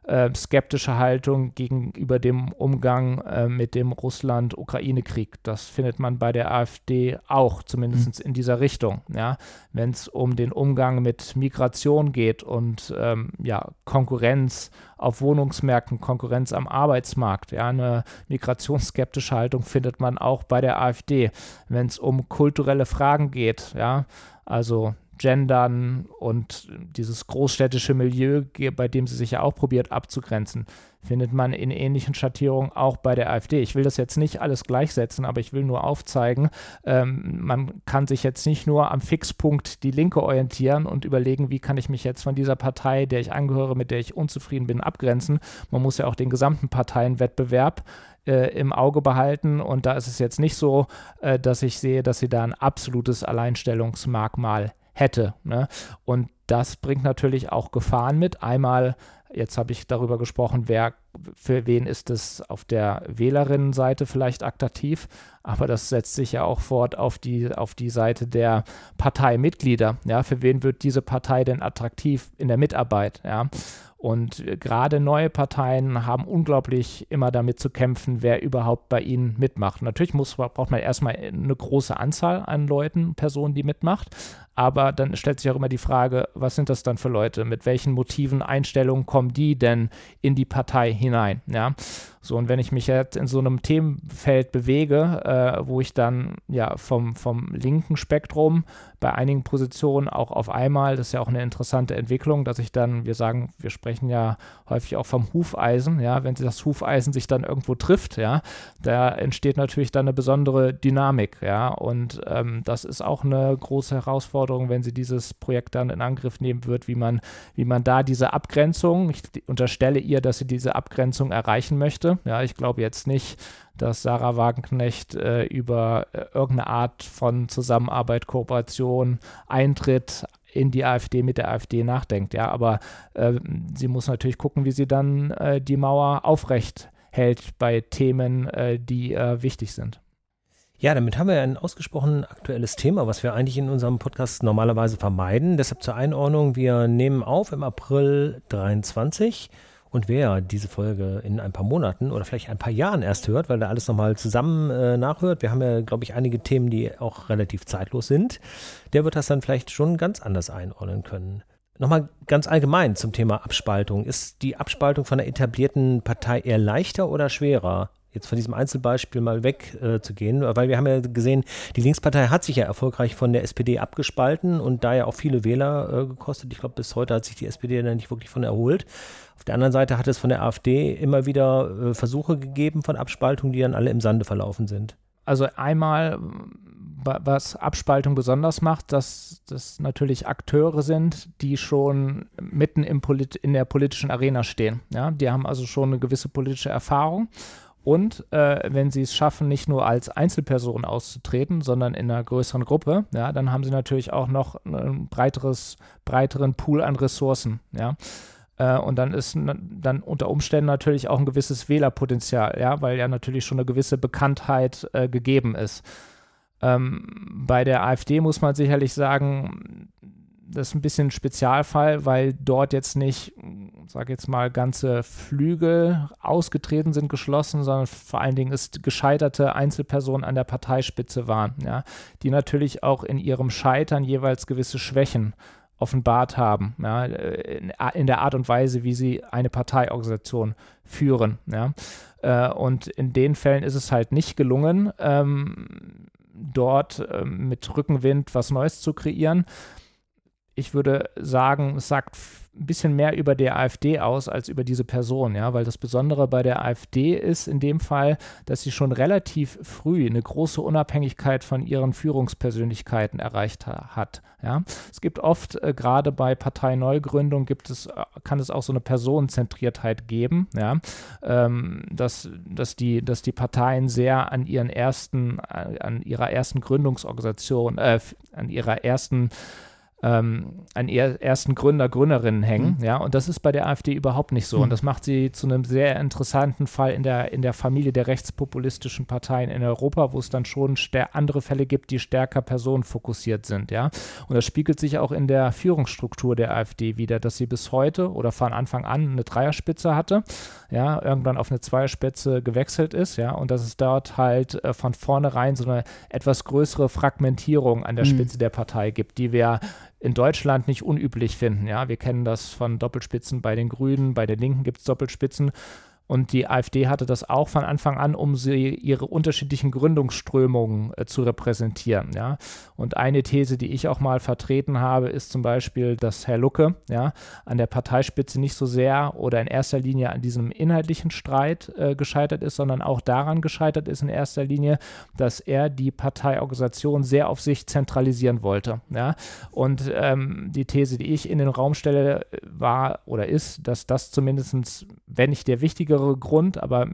äh, skeptische Haltung gegenüber dem Umgang äh, mit dem Russland-Ukraine-Krieg. Das findet man bei der AfD auch, zumindest mhm. in dieser Richtung. Ja? Wenn es um den Umgang mit Migration geht und ähm, ja, Konkurrenz auf Wohnungsmärkten, Konkurrenz am Arbeitsmarkt. Ja? Eine migrationsskeptische Haltung findet man auch bei der AfD. Wenn es um kulturelle Fragen geht, ja, also Gendern und dieses großstädtische Milieu, bei dem sie sich ja auch probiert abzugrenzen, findet man in ähnlichen Schattierungen auch bei der AfD. Ich will das jetzt nicht alles gleichsetzen, aber ich will nur aufzeigen, ähm, man kann sich jetzt nicht nur am Fixpunkt die Linke orientieren und überlegen, wie kann ich mich jetzt von dieser Partei, der ich angehöre, mit der ich unzufrieden bin, abgrenzen. Man muss ja auch den gesamten Parteienwettbewerb äh, im Auge behalten. Und da ist es jetzt nicht so, äh, dass ich sehe, dass sie da ein absolutes Alleinstellungsmerkmal hätte. Ne? Und das bringt natürlich auch Gefahren mit. Einmal, jetzt habe ich darüber gesprochen, wer, für wen ist es auf der Wählerinnenseite vielleicht attraktiv, aber das setzt sich ja auch fort auf die, auf die Seite der Parteimitglieder. Ja, für wen wird diese Partei denn attraktiv in der Mitarbeit? Ja, und gerade neue Parteien haben unglaublich immer damit zu kämpfen, wer überhaupt bei ihnen mitmacht. Natürlich muss, braucht man erstmal eine große Anzahl an Leuten, Personen, die mitmacht. Aber dann stellt sich auch immer die Frage, was sind das dann für Leute? Mit welchen Motiven, Einstellungen kommen die denn in die Partei hinein? Ja. So, und wenn ich mich jetzt in so einem Themenfeld bewege, äh, wo ich dann ja vom, vom linken Spektrum bei einigen Positionen auch auf einmal, das ist ja auch eine interessante Entwicklung, dass ich dann, wir sagen, wir sprechen ja häufig auch vom Hufeisen, ja, wenn das Hufeisen sich dann irgendwo trifft, ja, da entsteht natürlich dann eine besondere Dynamik, ja, und ähm, das ist auch eine große Herausforderung, wenn sie dieses Projekt dann in Angriff nehmen wird, wie man, wie man da diese Abgrenzung, ich unterstelle ihr, dass sie diese Abgrenzung erreichen möchte, ja, ich glaube jetzt nicht, dass Sarah Wagenknecht äh, über äh, irgendeine Art von Zusammenarbeit, Kooperation, Eintritt in die AfD mit der AfD nachdenkt. Ja, aber äh, sie muss natürlich gucken, wie sie dann äh, die Mauer aufrecht hält bei Themen, äh, die äh, wichtig sind. Ja, damit haben wir ein ausgesprochen aktuelles Thema, was wir eigentlich in unserem Podcast normalerweise vermeiden. Deshalb zur Einordnung, wir nehmen auf im April 23 und wer diese Folge in ein paar Monaten oder vielleicht ein paar Jahren erst hört, weil da alles nochmal zusammen äh, nachhört, wir haben ja, glaube ich, einige Themen, die auch relativ zeitlos sind, der wird das dann vielleicht schon ganz anders einordnen können. Nochmal ganz allgemein zum Thema Abspaltung. Ist die Abspaltung von einer etablierten Partei eher leichter oder schwerer? Jetzt von diesem Einzelbeispiel mal wegzugehen, äh, weil wir haben ja gesehen, die Linkspartei hat sich ja erfolgreich von der SPD abgespalten und da ja auch viele Wähler äh, gekostet. Ich glaube, bis heute hat sich die SPD da nicht wirklich von erholt. Auf der anderen Seite hat es von der AfD immer wieder äh, Versuche gegeben von Abspaltung, die dann alle im Sande verlaufen sind. Also einmal, was Abspaltung besonders macht, dass das natürlich Akteure sind, die schon mitten im Polit in der politischen Arena stehen. Ja? Die haben also schon eine gewisse politische Erfahrung. Und äh, wenn sie es schaffen, nicht nur als Einzelperson auszutreten, sondern in einer größeren Gruppe, ja, dann haben sie natürlich auch noch einen breiteres, breiteren Pool an Ressourcen. Ja. Äh, und dann ist dann unter Umständen natürlich auch ein gewisses Wählerpotenzial, ja, weil ja natürlich schon eine gewisse Bekanntheit äh, gegeben ist. Ähm, bei der AfD muss man sicherlich sagen, das ist ein bisschen ein Spezialfall, weil dort jetzt nicht, sage jetzt mal, ganze Flügel ausgetreten sind, geschlossen, sondern vor allen Dingen ist gescheiterte Einzelpersonen an der Parteispitze waren, ja, die natürlich auch in ihrem Scheitern jeweils gewisse Schwächen offenbart haben, ja, in der Art und Weise, wie sie eine Parteiorganisation führen. Ja. Äh, und in den Fällen ist es halt nicht gelungen, ähm, dort ähm, mit Rückenwind was Neues zu kreieren. Ich würde sagen, es sagt ein bisschen mehr über der AfD aus als über diese Person, ja, weil das Besondere bei der AfD ist in dem Fall, dass sie schon relativ früh eine große Unabhängigkeit von ihren Führungspersönlichkeiten erreicht ha hat. Ja. Es gibt oft, äh, gerade bei Parteineugründung, gibt es, äh, kann es auch so eine Personenzentriertheit geben, ja, ähm, dass, dass, die, dass die Parteien sehr an ihren ersten, äh, an ihrer ersten Gründungsorganisation, äh, an ihrer ersten ähm, an er ersten Gründer, Gründerinnen hängen. Mhm. Ja, und das ist bei der AfD überhaupt nicht so. Mhm. Und das macht sie zu einem sehr interessanten Fall in der, in der Familie der rechtspopulistischen Parteien in Europa, wo es dann schon andere Fälle gibt, die stärker personenfokussiert sind. Ja, und das spiegelt sich auch in der Führungsstruktur der AfD wieder, dass sie bis heute oder von Anfang an eine Dreierspitze hatte, ja, irgendwann auf eine Zweierspitze gewechselt ist, ja, und dass es dort halt äh, von vornherein so eine etwas größere Fragmentierung an der mhm. Spitze der Partei gibt, die wir in Deutschland nicht unüblich finden. Ja, wir kennen das von Doppelspitzen bei den Grünen, bei den Linken gibt es Doppelspitzen. Und die AfD hatte das auch von Anfang an, um sie ihre unterschiedlichen Gründungsströmungen äh, zu repräsentieren. Ja. Und eine These, die ich auch mal vertreten habe, ist zum Beispiel, dass Herr Lucke ja, an der Parteispitze nicht so sehr oder in erster Linie an diesem inhaltlichen Streit äh, gescheitert ist, sondern auch daran gescheitert ist in erster Linie, dass er die Parteiorganisation sehr auf sich zentralisieren wollte. Ja. Und ähm, die These, die ich in den Raum stelle, war oder ist, dass das zumindest, wenn nicht der wichtige wichtigere Grund, aber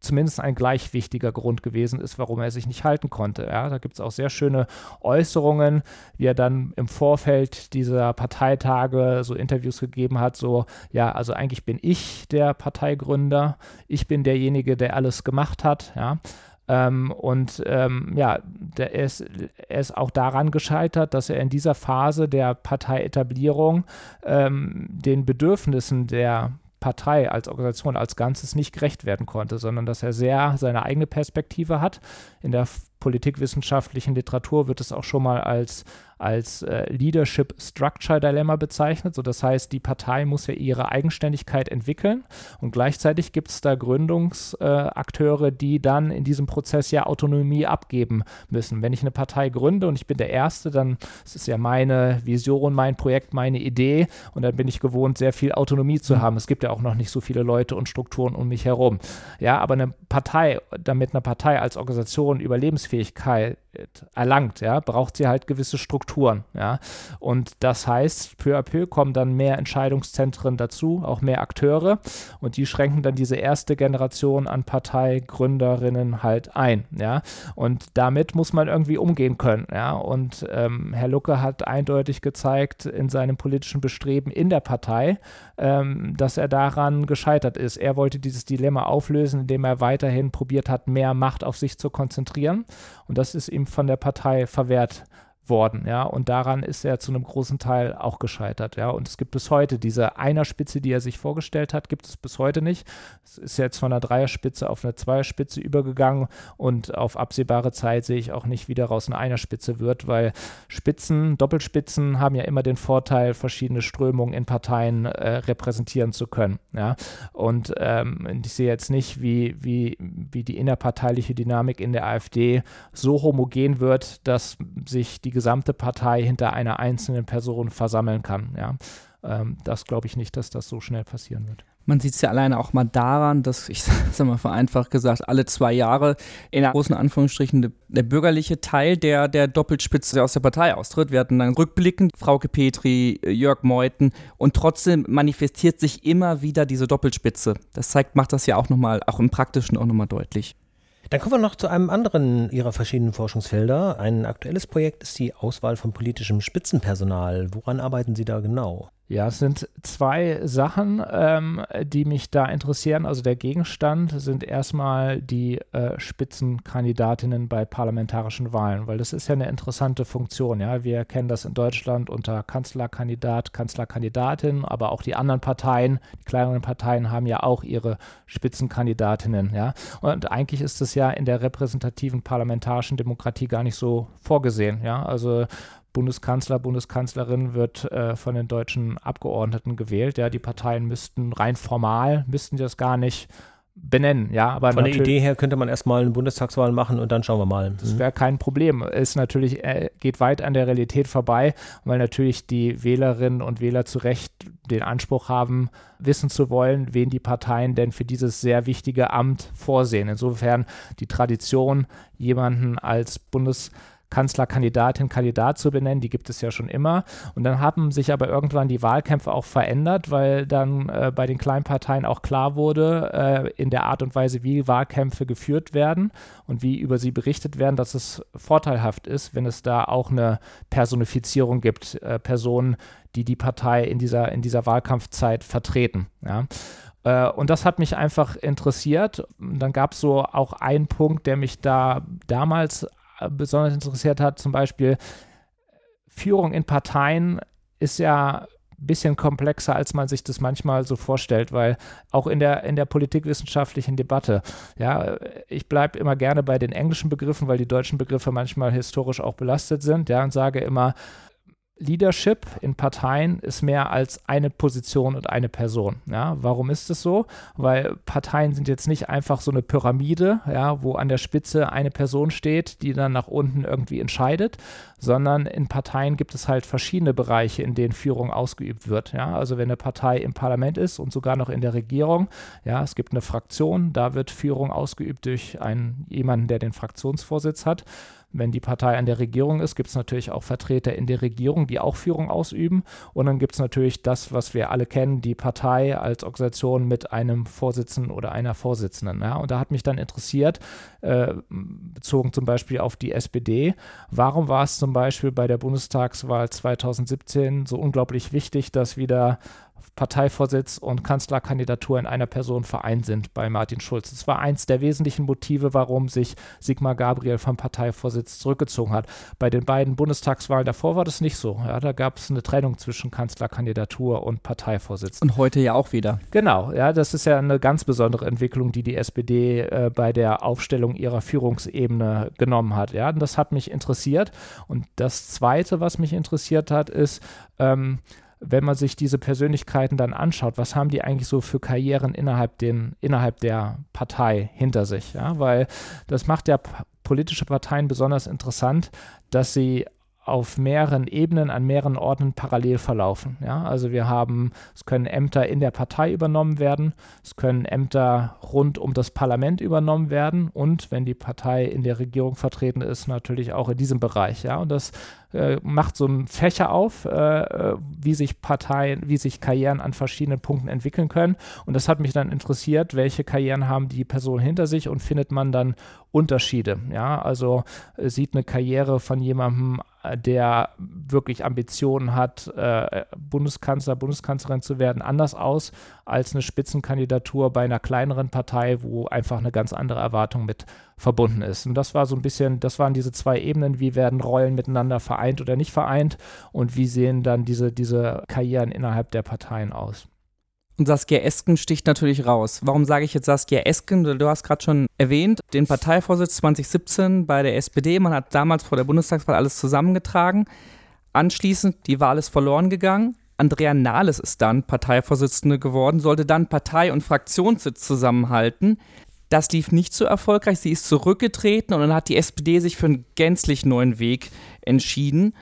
zumindest ein gleich wichtiger Grund gewesen ist, warum er sich nicht halten konnte. Ja, da gibt es auch sehr schöne Äußerungen, wie er dann im Vorfeld dieser Parteitage so Interviews gegeben hat, so, ja, also eigentlich bin ich der Parteigründer, ich bin derjenige, der alles gemacht hat, ja. Ähm, und ähm, ja, der ist, er ist auch daran gescheitert, dass er in dieser Phase der Parteietablierung ähm, den Bedürfnissen der Partei als Organisation als Ganzes nicht gerecht werden konnte, sondern dass er sehr seine eigene Perspektive hat in der politikwissenschaftlichen Literatur wird es auch schon mal als als äh, Leadership Structure Dilemma bezeichnet. So, das heißt, die Partei muss ja ihre Eigenständigkeit entwickeln und gleichzeitig gibt es da Gründungsakteure, äh, die dann in diesem Prozess ja Autonomie abgeben müssen. Wenn ich eine Partei gründe und ich bin der Erste, dann ist es ja meine Vision, mein Projekt, meine Idee und dann bin ich gewohnt, sehr viel Autonomie zu mhm. haben. Es gibt ja auch noch nicht so viele Leute und Strukturen um mich herum. Ja, aber eine Partei, damit eine Partei als Organisation Überlebensfähigkeit erlangt, ja, braucht sie halt gewisse Strukturen, ja. Und das heißt, peu à peu kommen dann mehr Entscheidungszentren dazu, auch mehr Akteure und die schränken dann diese erste Generation an Parteigründerinnen halt ein, ja. Und damit muss man irgendwie umgehen können, ja. Und ähm, Herr Lucke hat eindeutig gezeigt in seinem politischen Bestreben in der Partei, ähm, dass er daran gescheitert ist. Er wollte dieses Dilemma auflösen, indem er weiterhin probiert hat, mehr Macht auf sich zu konzentrieren. Und das ist ihm von der Partei verwehrt worden, ja, und daran ist er zu einem großen Teil auch gescheitert, ja, und es gibt bis heute diese Einerspitze, die er sich vorgestellt hat, gibt es bis heute nicht. Es ist jetzt von einer Dreierspitze auf eine Zweierspitze übergegangen und auf absehbare Zeit sehe ich auch nicht, wie daraus eine Einerspitze wird, weil Spitzen, Doppelspitzen haben ja immer den Vorteil, verschiedene Strömungen in Parteien äh, repräsentieren zu können, ja, und ähm, ich sehe jetzt nicht, wie, wie, wie die innerparteiliche Dynamik in der AfD so homogen wird, dass sich die gesamte Partei hinter einer einzelnen Person versammeln kann. Ja. Ähm, das glaube ich nicht, dass das so schnell passieren wird. Man sieht es ja alleine auch mal daran, dass, ich sage mal vereinfacht gesagt, alle zwei Jahre in großen Anführungsstrichen der, der bürgerliche Teil der, der Doppelspitze aus der Partei austritt. Wir hatten dann rückblickend Frauke Petri, Jörg Meuthen und trotzdem manifestiert sich immer wieder diese Doppelspitze. Das zeigt, macht das ja auch nochmal, auch im Praktischen auch nochmal deutlich. Dann kommen wir noch zu einem anderen Ihrer verschiedenen Forschungsfelder. Ein aktuelles Projekt ist die Auswahl von politischem Spitzenpersonal. Woran arbeiten Sie da genau? Ja, es sind zwei Sachen, ähm, die mich da interessieren. Also der Gegenstand sind erstmal die äh, Spitzenkandidatinnen bei parlamentarischen Wahlen, weil das ist ja eine interessante Funktion. Ja, wir kennen das in Deutschland unter Kanzlerkandidat, Kanzlerkandidatin, aber auch die anderen Parteien, die kleineren Parteien haben ja auch ihre Spitzenkandidatinnen. Ja, und eigentlich ist es ja in der repräsentativen parlamentarischen Demokratie gar nicht so vorgesehen. Ja, also Bundeskanzler, Bundeskanzlerin wird äh, von den deutschen Abgeordneten gewählt. Ja, die Parteien müssten rein formal, müssten das gar nicht benennen, ja, aber von der Idee her könnte man erstmal eine Bundestagswahl machen und dann schauen wir mal. Das wäre kein Problem. Es natürlich äh, geht weit an der Realität vorbei, weil natürlich die Wählerinnen und Wähler zu Recht den Anspruch haben, wissen zu wollen, wen die Parteien denn für dieses sehr wichtige Amt vorsehen. Insofern die Tradition, jemanden als Bundeskanzler Kanzlerkandidatin, Kandidat zu benennen. Die gibt es ja schon immer. Und dann haben sich aber irgendwann die Wahlkämpfe auch verändert, weil dann äh, bei den Kleinparteien auch klar wurde, äh, in der Art und Weise, wie Wahlkämpfe geführt werden und wie über sie berichtet werden, dass es vorteilhaft ist, wenn es da auch eine Personifizierung gibt, äh, Personen, die die Partei in dieser, in dieser Wahlkampfzeit vertreten. Ja. Äh, und das hat mich einfach interessiert. Dann gab es so auch einen Punkt, der mich da damals besonders interessiert hat, zum Beispiel Führung in Parteien ist ja ein bisschen komplexer, als man sich das manchmal so vorstellt, weil auch in der, in der politikwissenschaftlichen Debatte, ja, ich bleibe immer gerne bei den englischen Begriffen, weil die deutschen Begriffe manchmal historisch auch belastet sind, ja, und sage immer, Leadership in Parteien ist mehr als eine Position und eine Person. Ja, warum ist es so? Weil Parteien sind jetzt nicht einfach so eine Pyramide, ja, wo an der Spitze eine Person steht, die dann nach unten irgendwie entscheidet, sondern in Parteien gibt es halt verschiedene Bereiche, in denen Führung ausgeübt wird. Ja, also wenn eine Partei im Parlament ist und sogar noch in der Regierung, ja, es gibt eine Fraktion, da wird Führung ausgeübt durch einen jemanden, der den Fraktionsvorsitz hat. Wenn die Partei an der Regierung ist, gibt es natürlich auch Vertreter in der Regierung, die auch Führung ausüben. Und dann gibt es natürlich das, was wir alle kennen, die Partei als Organisation mit einem Vorsitzenden oder einer Vorsitzenden. Ja? Und da hat mich dann interessiert, äh, bezogen zum Beispiel auf die SPD, warum war es zum Beispiel bei der Bundestagswahl 2017 so unglaublich wichtig, dass wieder Parteivorsitz und Kanzlerkandidatur in einer Person vereint sind bei Martin Schulz. Das war eins der wesentlichen Motive, warum sich Sigmar Gabriel vom Parteivorsitz zurückgezogen hat. Bei den beiden Bundestagswahlen davor war das nicht so. Ja, da gab es eine Trennung zwischen Kanzlerkandidatur und Parteivorsitz. Und heute ja auch wieder. Genau, ja, das ist ja eine ganz besondere Entwicklung, die die SPD äh, bei der Aufstellung ihrer Führungsebene genommen hat. Ja, und das hat mich interessiert. Und das Zweite, was mich interessiert hat, ist, ähm, wenn man sich diese Persönlichkeiten dann anschaut, was haben die eigentlich so für Karrieren innerhalb, den, innerhalb der Partei hinter sich? Ja? Weil das macht ja politische Parteien besonders interessant, dass sie auf mehreren Ebenen, an mehreren Orten parallel verlaufen. Ja? Also wir haben, es können Ämter in der Partei übernommen werden, es können Ämter rund um das Parlament übernommen werden und wenn die Partei in der Regierung vertreten ist, natürlich auch in diesem Bereich. Ja? Und das äh, macht so einen Fächer auf, äh, wie sich Parteien, wie sich Karrieren an verschiedenen Punkten entwickeln können. Und das hat mich dann interessiert, welche Karrieren haben die Personen hinter sich und findet man dann Unterschiede. Ja, also äh, sieht eine Karriere von jemandem, äh, der wirklich Ambitionen hat, äh, Bundeskanzler, Bundeskanzlerin zu werden, anders aus als eine Spitzenkandidatur bei einer kleineren Partei, wo einfach eine ganz andere Erwartung mit verbunden ist. Und das war so ein bisschen, das waren diese zwei Ebenen, wie werden Rollen miteinander vereint oder nicht vereint und wie sehen dann diese, diese Karrieren innerhalb der Parteien aus. Und Saskia Esken sticht natürlich raus. Warum sage ich jetzt Saskia Esken? Du hast gerade schon erwähnt, den Parteivorsitz 2017 bei der SPD. Man hat damals vor der Bundestagswahl alles zusammengetragen. Anschließend, die Wahl ist verloren gegangen. Andrea Nahles ist dann Parteivorsitzende geworden, sollte dann Partei- und Fraktionssitz zusammenhalten. Das lief nicht so erfolgreich. Sie ist zurückgetreten und dann hat die SPD sich für einen gänzlich neuen Weg entschieden.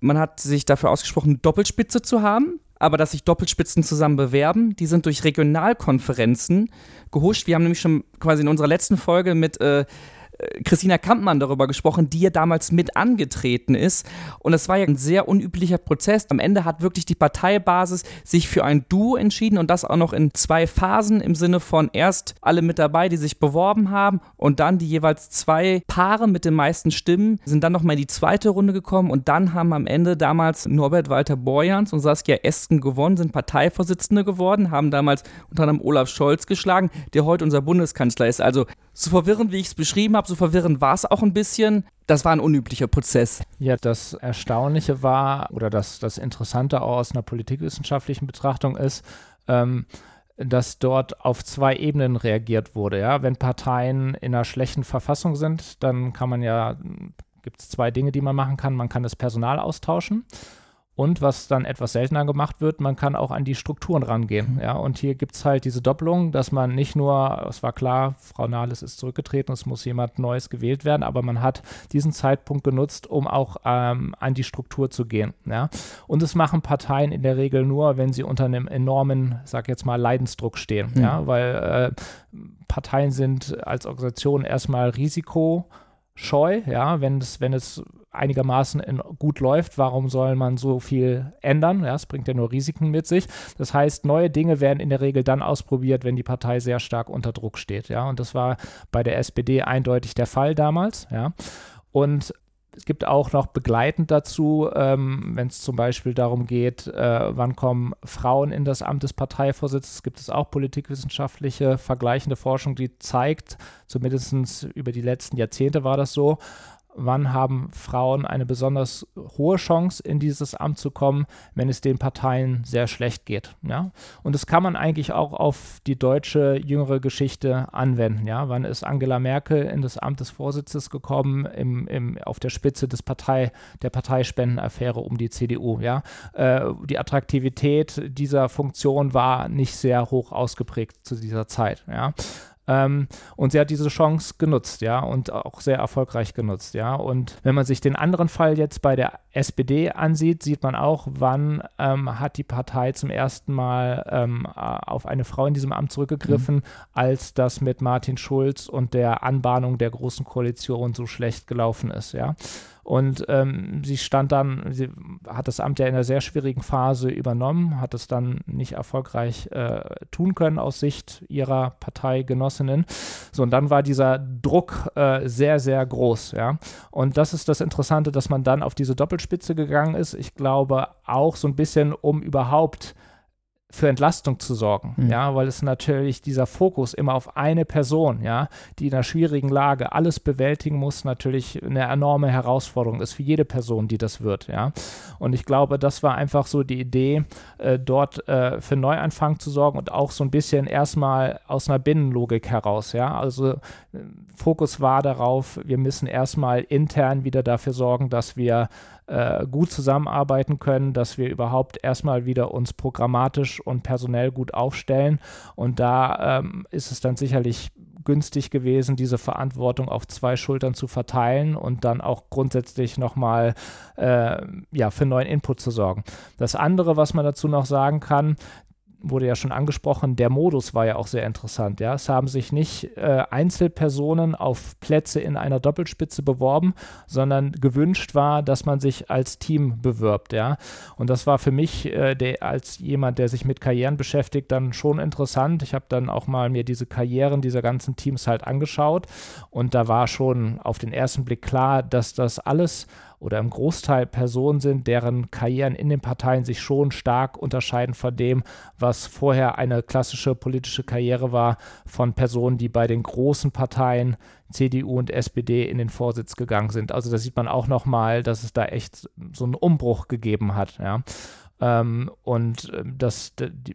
Man hat sich dafür ausgesprochen, Doppelspitze zu haben, aber dass sich Doppelspitzen zusammen bewerben, die sind durch Regionalkonferenzen gehuscht. Wir haben nämlich schon quasi in unserer letzten Folge mit äh, Christina Kampmann darüber gesprochen, die ja damals mit angetreten ist. Und es war ja ein sehr unüblicher Prozess. Am Ende hat wirklich die Parteibasis sich für ein Duo entschieden und das auch noch in zwei Phasen im Sinne von erst alle mit dabei, die sich beworben haben und dann die jeweils zwei Paare mit den meisten Stimmen sind dann nochmal in die zweite Runde gekommen und dann haben am Ende damals Norbert Walter Borjans und Saskia Esken gewonnen, sind Parteivorsitzende geworden, haben damals unter anderem Olaf Scholz geschlagen, der heute unser Bundeskanzler ist. Also so verwirrend, wie ich es beschrieben habe, so verwirrend war es auch ein bisschen. Das war ein unüblicher Prozess. Ja, das Erstaunliche war, oder das, das Interessante auch aus einer politikwissenschaftlichen Betrachtung ist, ähm, dass dort auf zwei Ebenen reagiert wurde. Ja? Wenn Parteien in einer schlechten Verfassung sind, dann kann man ja, gibt es zwei Dinge, die man machen kann. Man kann das Personal austauschen und was dann etwas seltener gemacht wird, man kann auch an die Strukturen rangehen. Mhm. Ja, und hier gibt es halt diese Doppelung, dass man nicht nur, es war klar, Frau Nahles ist zurückgetreten, es muss jemand Neues gewählt werden, aber man hat diesen Zeitpunkt genutzt, um auch ähm, an die Struktur zu gehen. Ja. Und es machen Parteien in der Regel nur, wenn sie unter einem enormen, sag jetzt mal, Leidensdruck stehen. Mhm. Ja, weil äh, Parteien sind als Organisation erstmal Risiko scheu, ja, wenn es, wenn es einigermaßen in, gut läuft, warum soll man so viel ändern? Ja, es bringt ja nur Risiken mit sich. Das heißt, neue Dinge werden in der Regel dann ausprobiert, wenn die Partei sehr stark unter Druck steht. Ja, und das war bei der SPD eindeutig der Fall damals. Ja, und es gibt auch noch begleitend dazu, ähm, wenn es zum Beispiel darum geht, äh, wann kommen Frauen in das Amt des Parteivorsitzes, gibt es auch politikwissenschaftliche vergleichende Forschung, die zeigt, zumindest über die letzten Jahrzehnte war das so, wann haben Frauen eine besonders hohe Chance, in dieses Amt zu kommen, wenn es den Parteien sehr schlecht geht. Ja? Und das kann man eigentlich auch auf die deutsche jüngere Geschichte anwenden. Ja? Wann ist Angela Merkel in das Amt des Vorsitzes gekommen, im, im, auf der Spitze des Partei, der Parteispendenaffäre um die CDU? Ja? Äh, die Attraktivität dieser Funktion war nicht sehr hoch ausgeprägt zu dieser Zeit. Ja? Ähm, und sie hat diese Chance genutzt, ja, und auch sehr erfolgreich genutzt, ja. Und wenn man sich den anderen Fall jetzt bei der SPD ansieht, sieht man auch, wann ähm, hat die Partei zum ersten Mal ähm, auf eine Frau in diesem Amt zurückgegriffen, mhm. als das mit Martin Schulz und der Anbahnung der Großen Koalition so schlecht gelaufen ist, ja. Und ähm, sie stand dann, sie hat das Amt ja in einer sehr schwierigen Phase übernommen, hat es dann nicht erfolgreich äh, tun können aus Sicht ihrer Parteigenossinnen. So, und dann war dieser Druck äh, sehr, sehr groß, ja. Und das ist das Interessante, dass man dann auf diese Doppelspitze gegangen ist. Ich glaube auch so ein bisschen, um überhaupt für Entlastung zu sorgen, mhm. ja, weil es natürlich dieser Fokus immer auf eine Person, ja, die in einer schwierigen Lage alles bewältigen muss, natürlich eine enorme Herausforderung ist für jede Person, die das wird, ja. Und ich glaube, das war einfach so die Idee, äh, dort äh, für Neuanfang zu sorgen und auch so ein bisschen erstmal aus einer Binnenlogik heraus, ja. Also äh, Fokus war darauf, wir müssen erstmal intern wieder dafür sorgen, dass wir äh, gut zusammenarbeiten können, dass wir überhaupt erstmal wieder uns programmatisch und personell gut aufstellen. Und da ähm, ist es dann sicherlich günstig gewesen, diese Verantwortung auf zwei Schultern zu verteilen und dann auch grundsätzlich nochmal äh, ja, für neuen Input zu sorgen. Das andere, was man dazu noch sagen kann, wurde ja schon angesprochen, der Modus war ja auch sehr interessant. Ja? Es haben sich nicht äh, Einzelpersonen auf Plätze in einer Doppelspitze beworben, sondern gewünscht war, dass man sich als Team bewirbt. Ja? Und das war für mich äh, der, als jemand, der sich mit Karrieren beschäftigt, dann schon interessant. Ich habe dann auch mal mir diese Karrieren dieser ganzen Teams halt angeschaut und da war schon auf den ersten Blick klar, dass das alles oder im Großteil Personen sind, deren Karrieren in den Parteien sich schon stark unterscheiden von dem, was vorher eine klassische politische Karriere war, von Personen, die bei den großen Parteien CDU und SPD in den Vorsitz gegangen sind. Also da sieht man auch nochmal, dass es da echt so einen Umbruch gegeben hat. Ja. Ähm, und äh, das, die,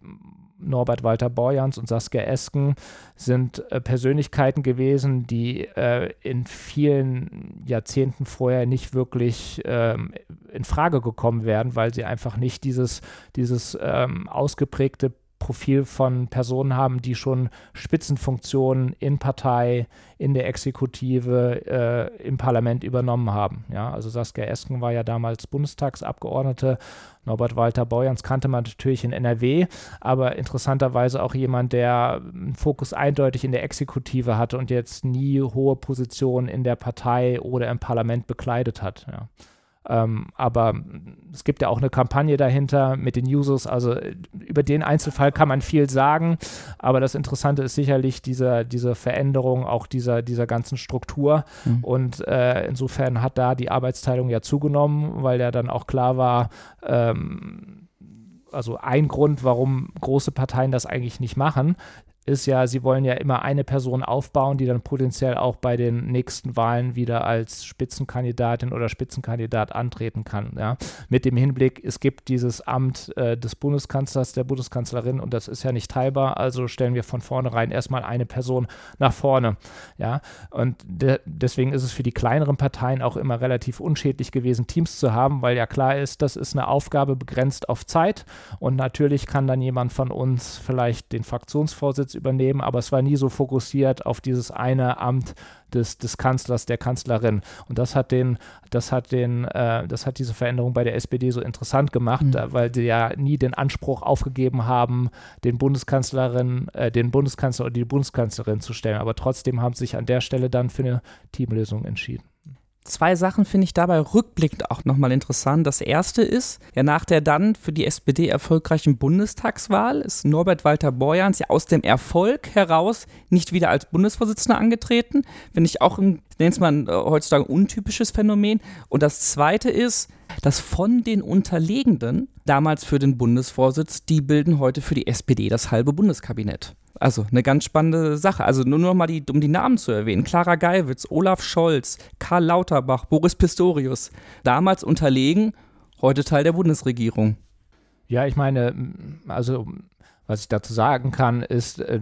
Norbert Walter Borjans und Saskia Esken sind äh, Persönlichkeiten gewesen, die äh, in vielen Jahrzehnten vorher nicht wirklich ähm, in Frage gekommen wären, weil sie einfach nicht dieses, dieses ähm, ausgeprägte Profil von Personen haben, die schon Spitzenfunktionen in Partei, in der Exekutive, äh, im Parlament übernommen haben. Ja, also Saskia Esken war ja damals Bundestagsabgeordnete. Norbert Walter Borjans kannte man natürlich in NRW, aber interessanterweise auch jemand, der einen Fokus eindeutig in der Exekutive hatte und jetzt nie hohe Positionen in der Partei oder im Parlament bekleidet hat. Ja. Ähm, aber es gibt ja auch eine Kampagne dahinter mit den Users. Also über den Einzelfall kann man viel sagen. Aber das Interessante ist sicherlich diese, diese Veränderung auch dieser, dieser ganzen Struktur. Mhm. Und äh, insofern hat da die Arbeitsteilung ja zugenommen, weil ja dann auch klar war, ähm, also ein Grund, warum große Parteien das eigentlich nicht machen, ist ja, sie wollen ja immer eine Person aufbauen, die dann potenziell auch bei den nächsten Wahlen wieder als Spitzenkandidatin oder Spitzenkandidat antreten kann. Ja? Mit dem Hinblick, es gibt dieses Amt äh, des Bundeskanzlers, der Bundeskanzlerin und das ist ja nicht teilbar, also stellen wir von vornherein erstmal eine Person nach vorne. Ja? Und de deswegen ist es für die kleineren Parteien auch immer relativ unschädlich gewesen, Teams zu haben, weil ja klar ist, das ist eine Aufgabe begrenzt auf Zeit und natürlich kann dann jemand von uns vielleicht den Fraktionsvorsitz jetzt übernehmen, aber es war nie so fokussiert auf dieses eine Amt des, des Kanzlers, der Kanzlerin. Und das hat den, das hat den, äh, das hat diese Veränderung bei der SPD so interessant gemacht, mhm. äh, weil sie ja nie den Anspruch aufgegeben haben, den Bundeskanzlerin, äh, den Bundeskanzler oder die Bundeskanzlerin zu stellen. Aber trotzdem haben sie sich an der Stelle dann für eine Teamlösung entschieden. Zwei Sachen finde ich dabei rückblickend auch nochmal interessant. Das erste ist, ja, nach der dann für die SPD erfolgreichen Bundestagswahl ist Norbert Walter Borjans ja aus dem Erfolg heraus nicht wieder als Bundesvorsitzender angetreten. Finde ich auch ein, ich nenne es mal ein, äh, heutzutage untypisches Phänomen. Und das zweite ist, dass von den Unterlegenden damals für den Bundesvorsitz, die bilden heute für die SPD das halbe Bundeskabinett. Also eine ganz spannende Sache. Also nur noch mal die, um die Namen zu erwähnen. Clara Geiwitz, Olaf Scholz, Karl Lauterbach, Boris Pistorius. Damals unterlegen, heute Teil der Bundesregierung. Ja, ich meine, also was ich dazu sagen kann, ist, äh,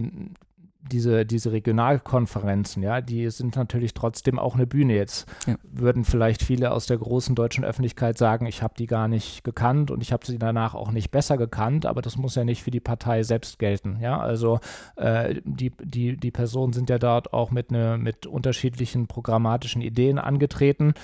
diese, diese Regionalkonferenzen, ja, die sind natürlich trotzdem auch eine Bühne. Jetzt ja. würden vielleicht viele aus der großen deutschen Öffentlichkeit sagen, ich habe die gar nicht gekannt und ich habe sie danach auch nicht besser gekannt, aber das muss ja nicht für die Partei selbst gelten. Ja, also äh, die, die, die Personen sind ja dort auch mit, ne, mit unterschiedlichen programmatischen Ideen angetreten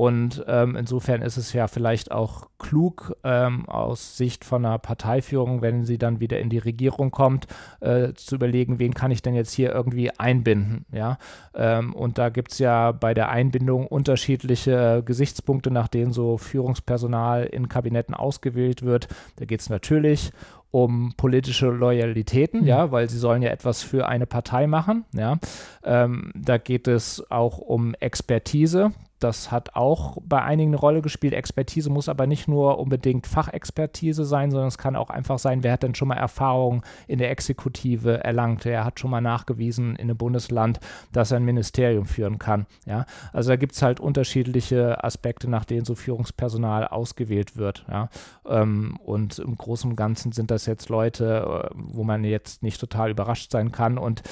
und ähm, insofern ist es ja vielleicht auch klug ähm, aus Sicht von einer Parteiführung, wenn sie dann wieder in die Regierung kommt, äh, zu überlegen, wen kann ich denn jetzt hier irgendwie einbinden. Ja? Ähm, und da gibt es ja bei der Einbindung unterschiedliche Gesichtspunkte, nach denen so Führungspersonal in Kabinetten ausgewählt wird. Da geht es natürlich um politische Loyalitäten, mhm. ja, weil sie sollen ja etwas für eine Partei machen, ja. Ähm, da geht es auch um Expertise, das hat auch bei einigen eine Rolle gespielt. Expertise muss aber nicht nur unbedingt Fachexpertise sein, sondern es kann auch einfach sein, wer hat denn schon mal Erfahrung in der Exekutive erlangt. Er hat schon mal nachgewiesen in einem Bundesland, dass er ein Ministerium führen kann. Ja? Also da gibt es halt unterschiedliche Aspekte, nach denen so Führungspersonal ausgewählt wird. Ja? Ähm, und im Großen und Ganzen sind das jetzt Leute, äh, wo man jetzt nicht total überrascht sein kann. Und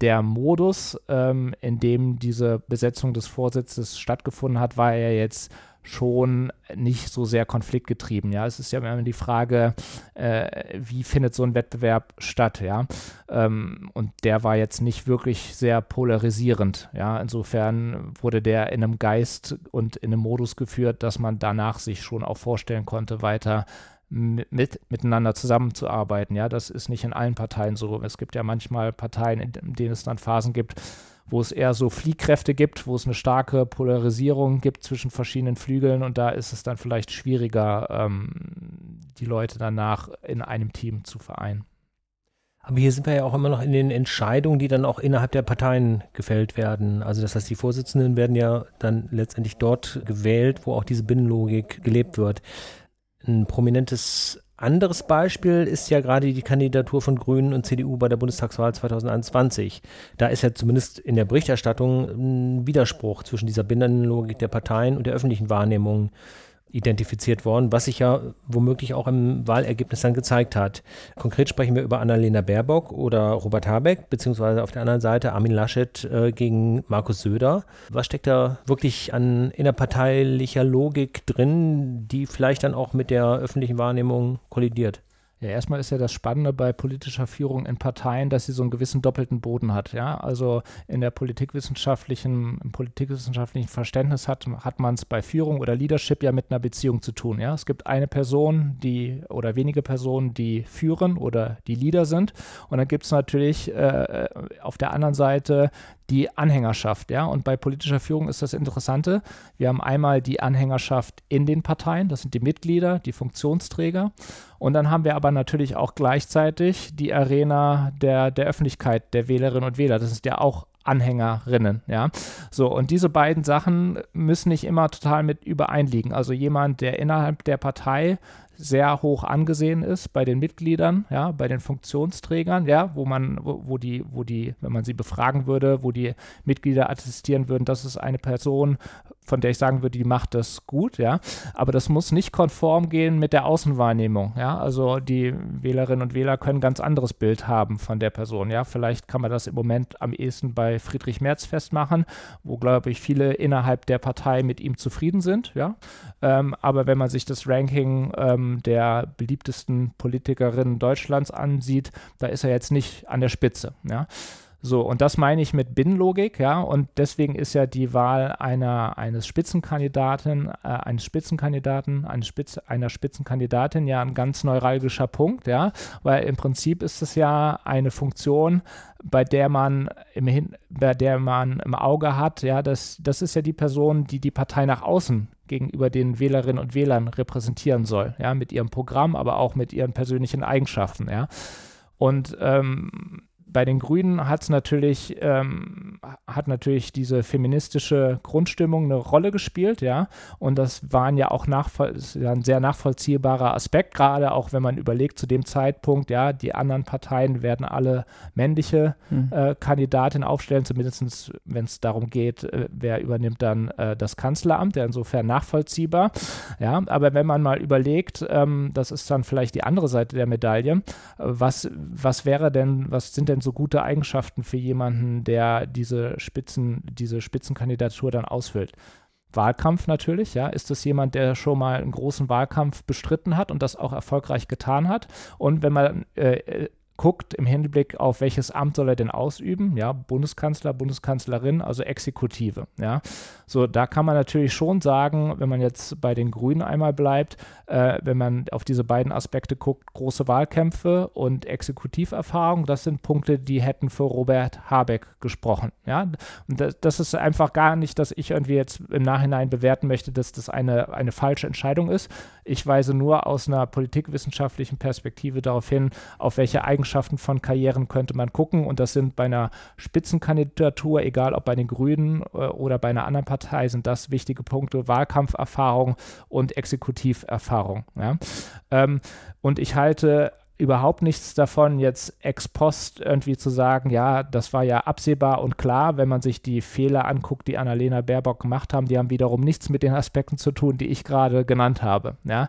der Modus, ähm, in dem diese Besetzung des Vorsitzes stattgefunden hat, war ja jetzt schon nicht so sehr konfliktgetrieben. Ja, es ist ja immer die Frage, äh, wie findet so ein Wettbewerb statt. Ja, ähm, und der war jetzt nicht wirklich sehr polarisierend. Ja, insofern wurde der in einem Geist und in einem Modus geführt, dass man danach sich schon auch vorstellen konnte, weiter mit, miteinander zusammenzuarbeiten. Ja, das ist nicht in allen Parteien so. Es gibt ja manchmal Parteien, in denen es dann Phasen gibt, wo es eher so Fliehkräfte gibt, wo es eine starke Polarisierung gibt zwischen verschiedenen Flügeln und da ist es dann vielleicht schwieriger, ähm, die Leute danach in einem Team zu vereinen. Aber hier sind wir ja auch immer noch in den Entscheidungen, die dann auch innerhalb der Parteien gefällt werden. Also das heißt, die Vorsitzenden werden ja dann letztendlich dort gewählt, wo auch diese Binnenlogik gelebt wird. Ein prominentes anderes Beispiel ist ja gerade die Kandidatur von Grünen und CDU bei der Bundestagswahl 2021. Da ist ja zumindest in der Berichterstattung ein Widerspruch zwischen dieser Binnenlogik der Parteien und der öffentlichen Wahrnehmung identifiziert worden, was sich ja womöglich auch im Wahlergebnis dann gezeigt hat. Konkret sprechen wir über Annalena Baerbock oder Robert Habeck, beziehungsweise auf der anderen Seite Armin Laschet äh, gegen Markus Söder. Was steckt da wirklich an innerparteilicher Logik drin, die vielleicht dann auch mit der öffentlichen Wahrnehmung kollidiert? Ja, erstmal ist ja das Spannende bei politischer Führung in Parteien, dass sie so einen gewissen doppelten Boden hat. Ja, also in der politikwissenschaftlichen, im politikwissenschaftlichen Verständnis hat, hat man es bei Führung oder Leadership ja mit einer Beziehung zu tun. Ja, es gibt eine Person, die oder wenige Personen, die führen oder die Leader sind. Und dann gibt es natürlich äh, auf der anderen Seite die Anhängerschaft, ja. Und bei politischer Führung ist das Interessante. Wir haben einmal die Anhängerschaft in den Parteien, das sind die Mitglieder, die Funktionsträger. Und dann haben wir aber natürlich auch gleichzeitig die Arena der, der Öffentlichkeit, der Wählerinnen und Wähler. Das ist ja auch Anhängerinnen, ja. So, und diese beiden Sachen müssen nicht immer total mit übereinliegen. Also jemand, der innerhalb der Partei sehr hoch angesehen ist bei den Mitgliedern, ja, bei den Funktionsträgern, ja, wo man, wo, wo, die, wo die, wenn man sie befragen würde, wo die Mitglieder attestieren würden, das ist eine Person, von der ich sagen würde, die macht das gut, ja. Aber das muss nicht konform gehen mit der Außenwahrnehmung, ja. Also die Wählerinnen und Wähler können ein ganz anderes Bild haben von der Person, ja. Vielleicht kann man das im Moment am ehesten bei Friedrich Merz festmachen, wo, glaube ich, viele innerhalb der Partei mit ihm zufrieden sind, ja. Ähm, aber wenn man sich das Ranking ähm, der beliebtesten Politikerinnen Deutschlands ansieht, da ist er jetzt nicht an der Spitze, ja. So, und das meine ich mit Binnenlogik, ja, und deswegen ist ja die Wahl einer, eines Spitzenkandidaten, äh, eines Spitzenkandidaten, eines Spitz, einer Spitzenkandidatin ja ein ganz neuralgischer Punkt, ja, weil im Prinzip ist es ja eine Funktion, bei der man im Hin bei der man im Auge hat, ja, das, das ist ja die Person, die die Partei nach außen gegenüber den Wählerinnen und Wählern repräsentieren soll, ja, mit ihrem Programm, aber auch mit ihren persönlichen Eigenschaften, ja. Und ähm, bei den Grünen hat natürlich, ähm, hat natürlich diese feministische Grundstimmung eine Rolle gespielt, ja. Und das waren ja auch nachvoll ja ein sehr nachvollziehbarer Aspekt, gerade auch wenn man überlegt, zu dem Zeitpunkt, ja, die anderen Parteien werden alle männliche mhm. äh, Kandidatinnen aufstellen, zumindest wenn es darum geht, äh, wer übernimmt dann äh, das Kanzleramt, der insofern nachvollziehbar. Ja, aber wenn man mal überlegt, ähm, das ist dann vielleicht die andere Seite der Medaille, äh, was, was wäre denn, was sind denn so gute Eigenschaften für jemanden, der diese Spitzen, diese Spitzenkandidatur dann ausfüllt? Wahlkampf natürlich, ja. Ist das jemand, der schon mal einen großen Wahlkampf bestritten hat und das auch erfolgreich getan hat? Und wenn man äh, guckt im Hinblick auf welches Amt soll er denn ausüben, ja, Bundeskanzler, Bundeskanzlerin, also Exekutive, ja. So, da kann man natürlich schon sagen, wenn man jetzt bei den Grünen einmal bleibt, äh, wenn man auf diese beiden Aspekte guckt, große Wahlkämpfe und Exekutiverfahrung, das sind Punkte, die hätten für Robert Habeck gesprochen, ja. Und das, das ist einfach gar nicht, dass ich irgendwie jetzt im Nachhinein bewerten möchte, dass das eine, eine falsche Entscheidung ist. Ich weise nur aus einer politikwissenschaftlichen Perspektive darauf hin, auf welche Eigenschaften von Karrieren könnte man gucken und das sind bei einer Spitzenkandidatur, egal ob bei den Grünen äh, oder bei einer anderen Partei, Partei sind das wichtige Punkte, Wahlkampferfahrung und Exekutiverfahrung. Ja? Ähm, und ich halte überhaupt nichts davon, jetzt ex post irgendwie zu sagen, ja, das war ja absehbar und klar, wenn man sich die Fehler anguckt, die Annalena Baerbock gemacht haben, die haben wiederum nichts mit den Aspekten zu tun, die ich gerade genannt habe. Ja?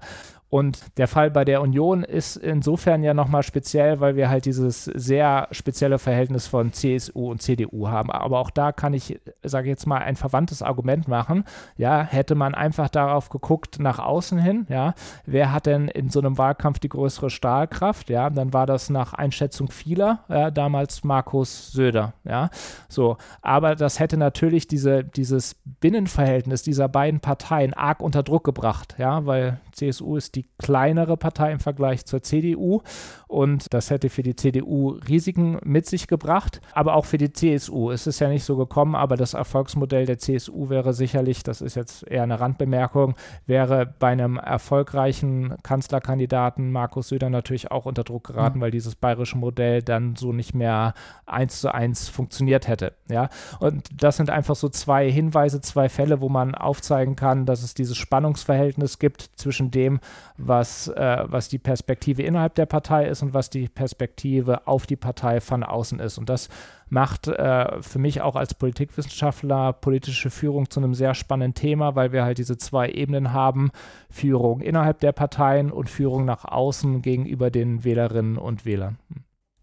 Und der Fall bei der Union ist insofern ja nochmal speziell, weil wir halt dieses sehr spezielle Verhältnis von CSU und CDU haben. Aber auch da kann ich, sage ich jetzt mal, ein verwandtes Argument machen. Ja, hätte man einfach darauf geguckt, nach außen hin, ja, wer hat denn in so einem Wahlkampf die größere Stahlkraft? Ja, dann war das nach Einschätzung vieler ja, damals Markus Söder. Ja, so. Aber das hätte natürlich diese, dieses Binnenverhältnis dieser beiden Parteien arg unter Druck gebracht. Ja, weil CSU ist die kleinere Partei im Vergleich zur CDU und das hätte für die CDU Risiken mit sich gebracht, aber auch für die CSU. Es ist ja nicht so gekommen, aber das Erfolgsmodell der CSU wäre sicherlich, das ist jetzt eher eine Randbemerkung, wäre bei einem erfolgreichen Kanzlerkandidaten Markus Söder natürlich auch unter Druck geraten, mhm. weil dieses bayerische Modell dann so nicht mehr eins zu eins funktioniert hätte. Ja, und das sind einfach so zwei Hinweise, zwei Fälle, wo man aufzeigen kann, dass es dieses Spannungsverhältnis gibt zwischen dem, was, äh, was die Perspektive innerhalb der Partei ist und was die Perspektive auf die Partei von außen ist. Und das macht äh, für mich auch als Politikwissenschaftler politische Führung zu einem sehr spannenden Thema, weil wir halt diese zwei Ebenen haben, Führung innerhalb der Parteien und Führung nach außen gegenüber den Wählerinnen und Wählern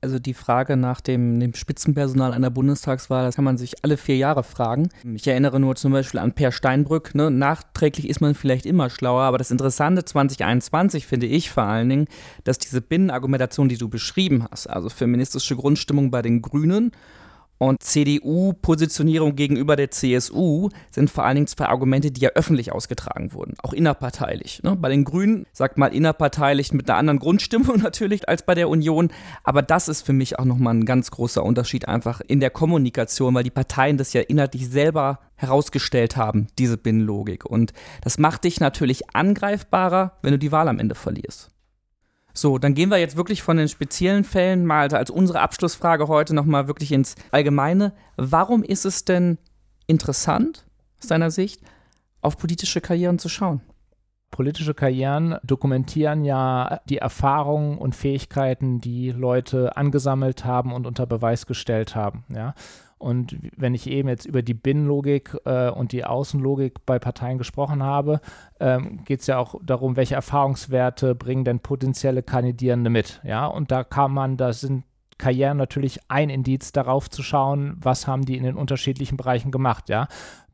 also die Frage nach dem, dem, Spitzenpersonal einer Bundestagswahl, das kann man sich alle vier Jahre fragen. Ich erinnere nur zum Beispiel an Per Steinbrück. Ne? Nachträglich ist man vielleicht immer schlauer, aber das Interessante 2021 finde ich vor allen Dingen, dass diese Binnenargumentation, die du beschrieben hast, also feministische Grundstimmung bei den Grünen und CDU-Positionierung gegenüber der CSU sind vor allen Dingen zwei Argumente, die ja öffentlich ausgetragen wurden, auch innerparteilich. Ne? Bei den Grünen, sagt mal innerparteilich mit einer anderen Grundstimmung natürlich als bei der Union, aber das ist für mich auch nochmal ein ganz großer Unterschied einfach in der Kommunikation, weil die Parteien das ja inhaltlich selber herausgestellt haben, diese Binnenlogik. Und das macht dich natürlich angreifbarer, wenn du die Wahl am Ende verlierst. So, dann gehen wir jetzt wirklich von den speziellen Fällen mal also als unsere Abschlussfrage heute nochmal wirklich ins Allgemeine. Warum ist es denn interessant, aus deiner Sicht, auf politische Karrieren zu schauen? Politische Karrieren dokumentieren ja die Erfahrungen und Fähigkeiten, die Leute angesammelt haben und unter Beweis gestellt haben. Ja? Und wenn ich eben jetzt über die Binnenlogik äh, und die Außenlogik bei Parteien gesprochen habe, ähm, geht es ja auch darum, welche Erfahrungswerte bringen denn potenzielle Kandidierende mit. Ja, und da kann man, da sind Karrieren natürlich ein Indiz darauf zu schauen, was haben die in den unterschiedlichen Bereichen gemacht. Ja,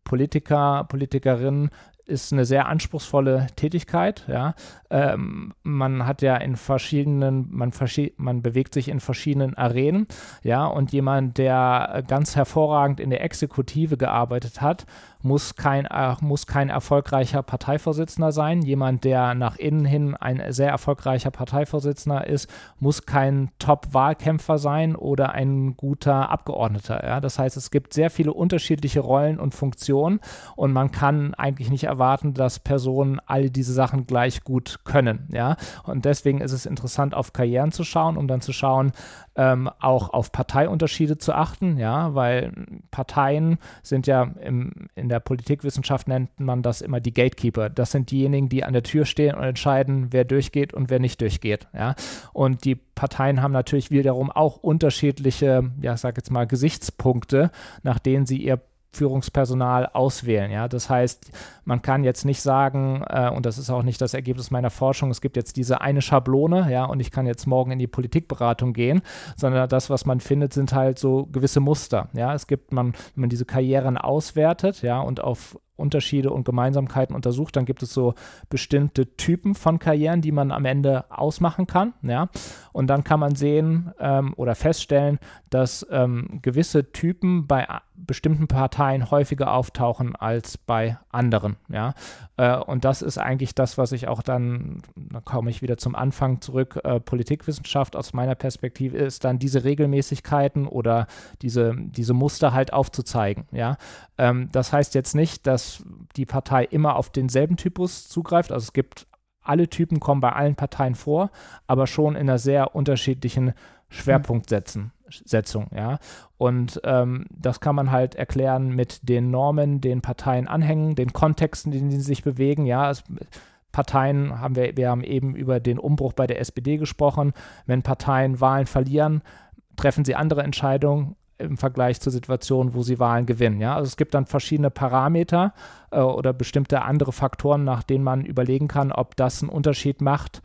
Politiker, Politikerinnen ist eine sehr anspruchsvolle Tätigkeit. Ja. Ähm, man hat ja in verschiedenen, man, verschi man bewegt sich in verschiedenen Arenen. Ja, und jemand, der ganz hervorragend in der Exekutive gearbeitet hat, muss kein, äh, muss kein erfolgreicher Parteivorsitzender sein. Jemand, der nach innen hin ein sehr erfolgreicher Parteivorsitzender ist, muss kein Top-Wahlkämpfer sein oder ein guter Abgeordneter. Ja? Das heißt, es gibt sehr viele unterschiedliche Rollen und Funktionen und man kann eigentlich nicht erwarten, dass Personen alle diese Sachen gleich gut können. Ja? Und deswegen ist es interessant, auf Karrieren zu schauen, um dann zu schauen, ähm, auch auf Parteiunterschiede zu achten, ja, weil Parteien sind ja im, in der Politikwissenschaft nennt man das immer die Gatekeeper. Das sind diejenigen, die an der Tür stehen und entscheiden, wer durchgeht und wer nicht durchgeht, ja. Und die Parteien haben natürlich wiederum auch unterschiedliche, ja, sag jetzt mal Gesichtspunkte, nach denen sie ihr Führungspersonal auswählen. Ja? Das heißt, man kann jetzt nicht sagen, äh, und das ist auch nicht das Ergebnis meiner Forschung, es gibt jetzt diese eine Schablone, ja, und ich kann jetzt morgen in die Politikberatung gehen, sondern das, was man findet, sind halt so gewisse Muster. Ja? Es gibt, man, wenn man diese Karrieren auswertet, ja, und auf Unterschiede und Gemeinsamkeiten untersucht, dann gibt es so bestimmte Typen von Karrieren, die man am Ende ausmachen kann. Ja? Und dann kann man sehen ähm, oder feststellen, dass ähm, gewisse Typen bei bestimmten Parteien häufiger auftauchen als bei anderen. Ja? Äh, und das ist eigentlich das, was ich auch dann, da komme ich wieder zum Anfang zurück, äh, Politikwissenschaft aus meiner Perspektive ist dann diese Regelmäßigkeiten oder diese, diese Muster halt aufzuzeigen. Ja? Ähm, das heißt jetzt nicht, dass die Partei immer auf denselben Typus zugreift. Also es gibt alle Typen kommen bei allen Parteien vor, aber schon in einer sehr unterschiedlichen Schwerpunktsetzen Setzung, ja. Und ähm, das kann man halt erklären mit den Normen, den Parteien anhängen, den Kontexten, in denen sie sich bewegen, ja. Es, Parteien haben wir, wir haben eben über den Umbruch bei der SPD gesprochen. Wenn Parteien Wahlen verlieren, treffen sie andere Entscheidungen im Vergleich zur Situation, wo sie Wahlen gewinnen. Ja? Also es gibt dann verschiedene Parameter äh, oder bestimmte andere Faktoren, nach denen man überlegen kann, ob das einen Unterschied macht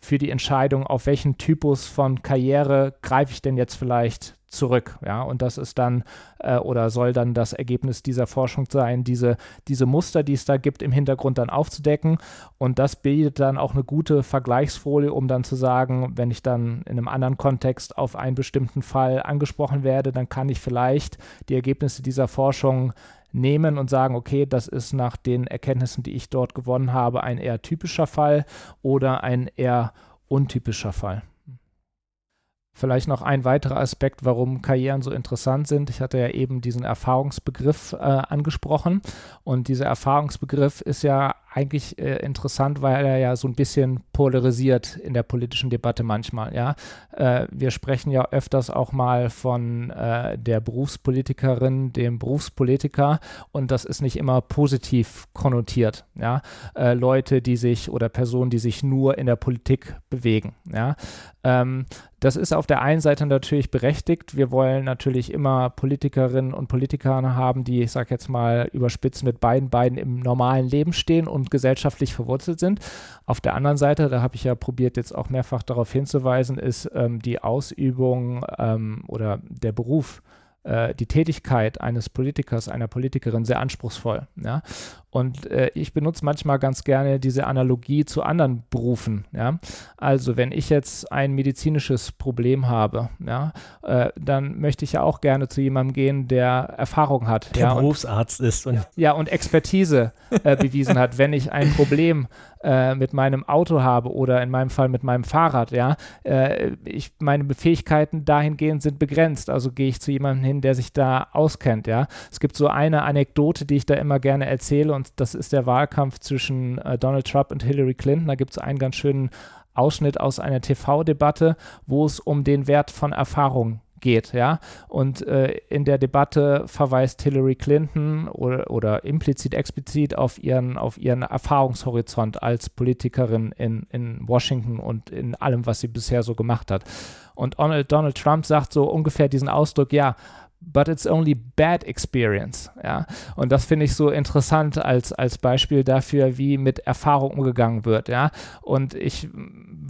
für die Entscheidung, auf welchen Typus von Karriere greife ich denn jetzt vielleicht zurück. Ja, und das ist dann äh, oder soll dann das Ergebnis dieser Forschung sein, diese, diese Muster, die es da gibt, im Hintergrund dann aufzudecken. Und das bildet dann auch eine gute Vergleichsfolie, um dann zu sagen, wenn ich dann in einem anderen Kontext auf einen bestimmten Fall angesprochen werde, dann kann ich vielleicht die Ergebnisse dieser Forschung nehmen und sagen, okay, das ist nach den Erkenntnissen, die ich dort gewonnen habe, ein eher typischer Fall oder ein eher untypischer Fall. Vielleicht noch ein weiterer Aspekt, warum Karrieren so interessant sind. Ich hatte ja eben diesen Erfahrungsbegriff äh, angesprochen und dieser Erfahrungsbegriff ist ja eigentlich äh, interessant, weil er ja so ein bisschen polarisiert in der politischen Debatte manchmal. Ja, äh, wir sprechen ja öfters auch mal von äh, der Berufspolitikerin, dem Berufspolitiker und das ist nicht immer positiv konnotiert. Ja, äh, Leute, die sich oder Personen, die sich nur in der Politik bewegen. Ja, ähm, das ist auf der einen Seite natürlich berechtigt. Wir wollen natürlich immer Politikerinnen und Politiker haben, die, ich sage jetzt mal, überspitzt mit beiden Beinen im normalen Leben stehen und gesellschaftlich verwurzelt sind. Auf der anderen Seite, da habe ich ja probiert, jetzt auch mehrfach darauf hinzuweisen, ist ähm, die Ausübung ähm, oder der Beruf äh, die Tätigkeit eines Politikers, einer Politikerin sehr anspruchsvoll. Ja? Und äh, ich benutze manchmal ganz gerne diese Analogie zu anderen Berufen. Ja? Also wenn ich jetzt ein medizinisches Problem habe, ja, äh, dann möchte ich ja auch gerne zu jemandem gehen, der Erfahrung hat. Der Berufsarzt und, ist. Und ja, und Expertise äh, bewiesen hat. Wenn ich ein Problem äh, mit meinem Auto habe oder in meinem Fall mit meinem Fahrrad, ja, äh, ich, meine Fähigkeiten dahingehend sind begrenzt. Also gehe ich zu jemandem hin, der sich da auskennt, ja. Es gibt so eine Anekdote, die ich da immer gerne erzähle und das ist der Wahlkampf zwischen äh, Donald Trump und Hillary Clinton. Da gibt es einen ganz schönen Ausschnitt aus einer TV-Debatte, wo es um den Wert von Erfahrung geht, ja. Und äh, in der Debatte verweist Hillary Clinton oder, oder implizit, explizit auf ihren, auf ihren Erfahrungshorizont als Politikerin in, in Washington und in allem, was sie bisher so gemacht hat. Und Donald Trump sagt so ungefähr diesen Ausdruck, ja, but it's only bad experience. Ja? Und das finde ich so interessant als, als Beispiel dafür, wie mit Erfahrung umgegangen wird. Ja? Und ich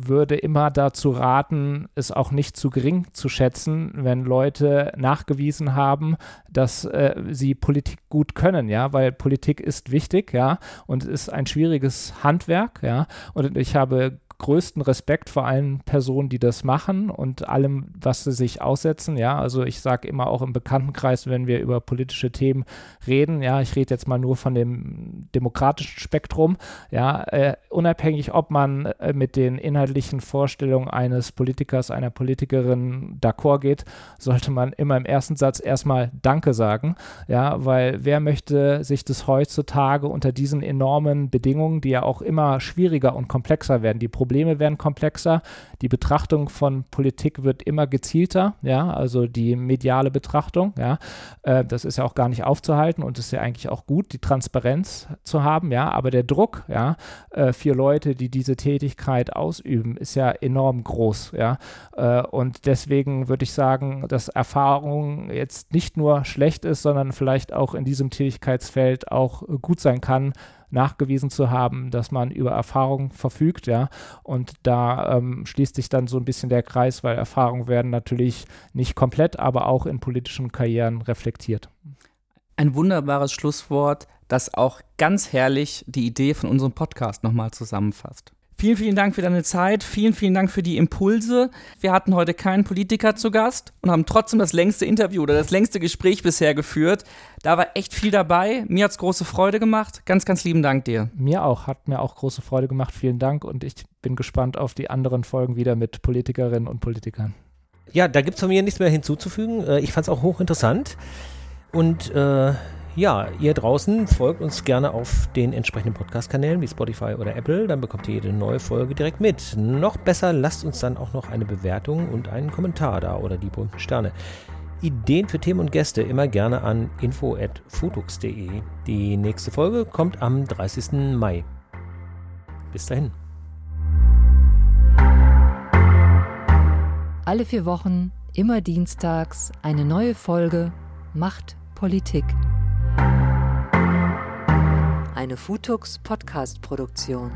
würde immer dazu raten, es auch nicht zu gering zu schätzen, wenn Leute nachgewiesen haben, dass äh, sie Politik gut können, ja, weil Politik ist wichtig, ja, und ist ein schwieriges Handwerk, ja. Und ich habe größten Respekt vor allen Personen, die das machen und allem, was sie sich aussetzen. Ja, also ich sage immer auch im Bekanntenkreis, wenn wir über politische Themen reden, ja, ich rede jetzt mal nur von dem demokratischen Spektrum, ja, äh, unabhängig, ob man äh, mit den inhaltlichen Vorstellungen eines Politikers, einer Politikerin d'accord geht, sollte man immer im ersten Satz erstmal Danke sagen, ja, weil wer möchte sich das heutzutage unter diesen enormen Bedingungen, die ja auch immer schwieriger und komplexer werden, die Probleme Probleme werden komplexer, die Betrachtung von Politik wird immer gezielter, ja, also die mediale Betrachtung, ja, äh, das ist ja auch gar nicht aufzuhalten und ist ja eigentlich auch gut, die Transparenz zu haben, ja, aber der Druck, ja, äh, für Leute, die diese Tätigkeit ausüben, ist ja enorm groß, ja, äh, und deswegen würde ich sagen, dass Erfahrung jetzt nicht nur schlecht ist, sondern vielleicht auch in diesem Tätigkeitsfeld auch gut sein kann, nachgewiesen zu haben, dass man über Erfahrung verfügt, ja. Und da ähm, schließt sich dann so ein bisschen der Kreis, weil Erfahrungen werden natürlich nicht komplett, aber auch in politischen Karrieren reflektiert. Ein wunderbares Schlusswort, das auch ganz herrlich die Idee von unserem Podcast nochmal zusammenfasst. Vielen, vielen Dank für deine Zeit. Vielen, vielen Dank für die Impulse. Wir hatten heute keinen Politiker zu Gast und haben trotzdem das längste Interview oder das längste Gespräch bisher geführt. Da war echt viel dabei. Mir hat es große Freude gemacht. Ganz, ganz lieben Dank dir. Mir auch. Hat mir auch große Freude gemacht. Vielen Dank und ich bin gespannt auf die anderen Folgen wieder mit Politikerinnen und Politikern. Ja, da gibt es von mir nichts mehr hinzuzufügen. Äh, ich fand es auch hochinteressant. Und äh, Ja, ihr draußen folgt uns gerne auf den entsprechenden Podcast-Kanälen wie Spotify oder Apple, dann bekommt ihr jede neue Folge direkt mit. Noch besser, lasst uns dann auch noch eine Bewertung und einen Kommentar da oder die bunten Sterne. Ideen für Themen und Gäste immer gerne an info.futux.de. Die nächste Folge kommt am 30. Mai. Bis dahin. Alle vier Wochen, immer dienstags, eine neue Folge Macht Politik. Eine Futux Podcast Produktion.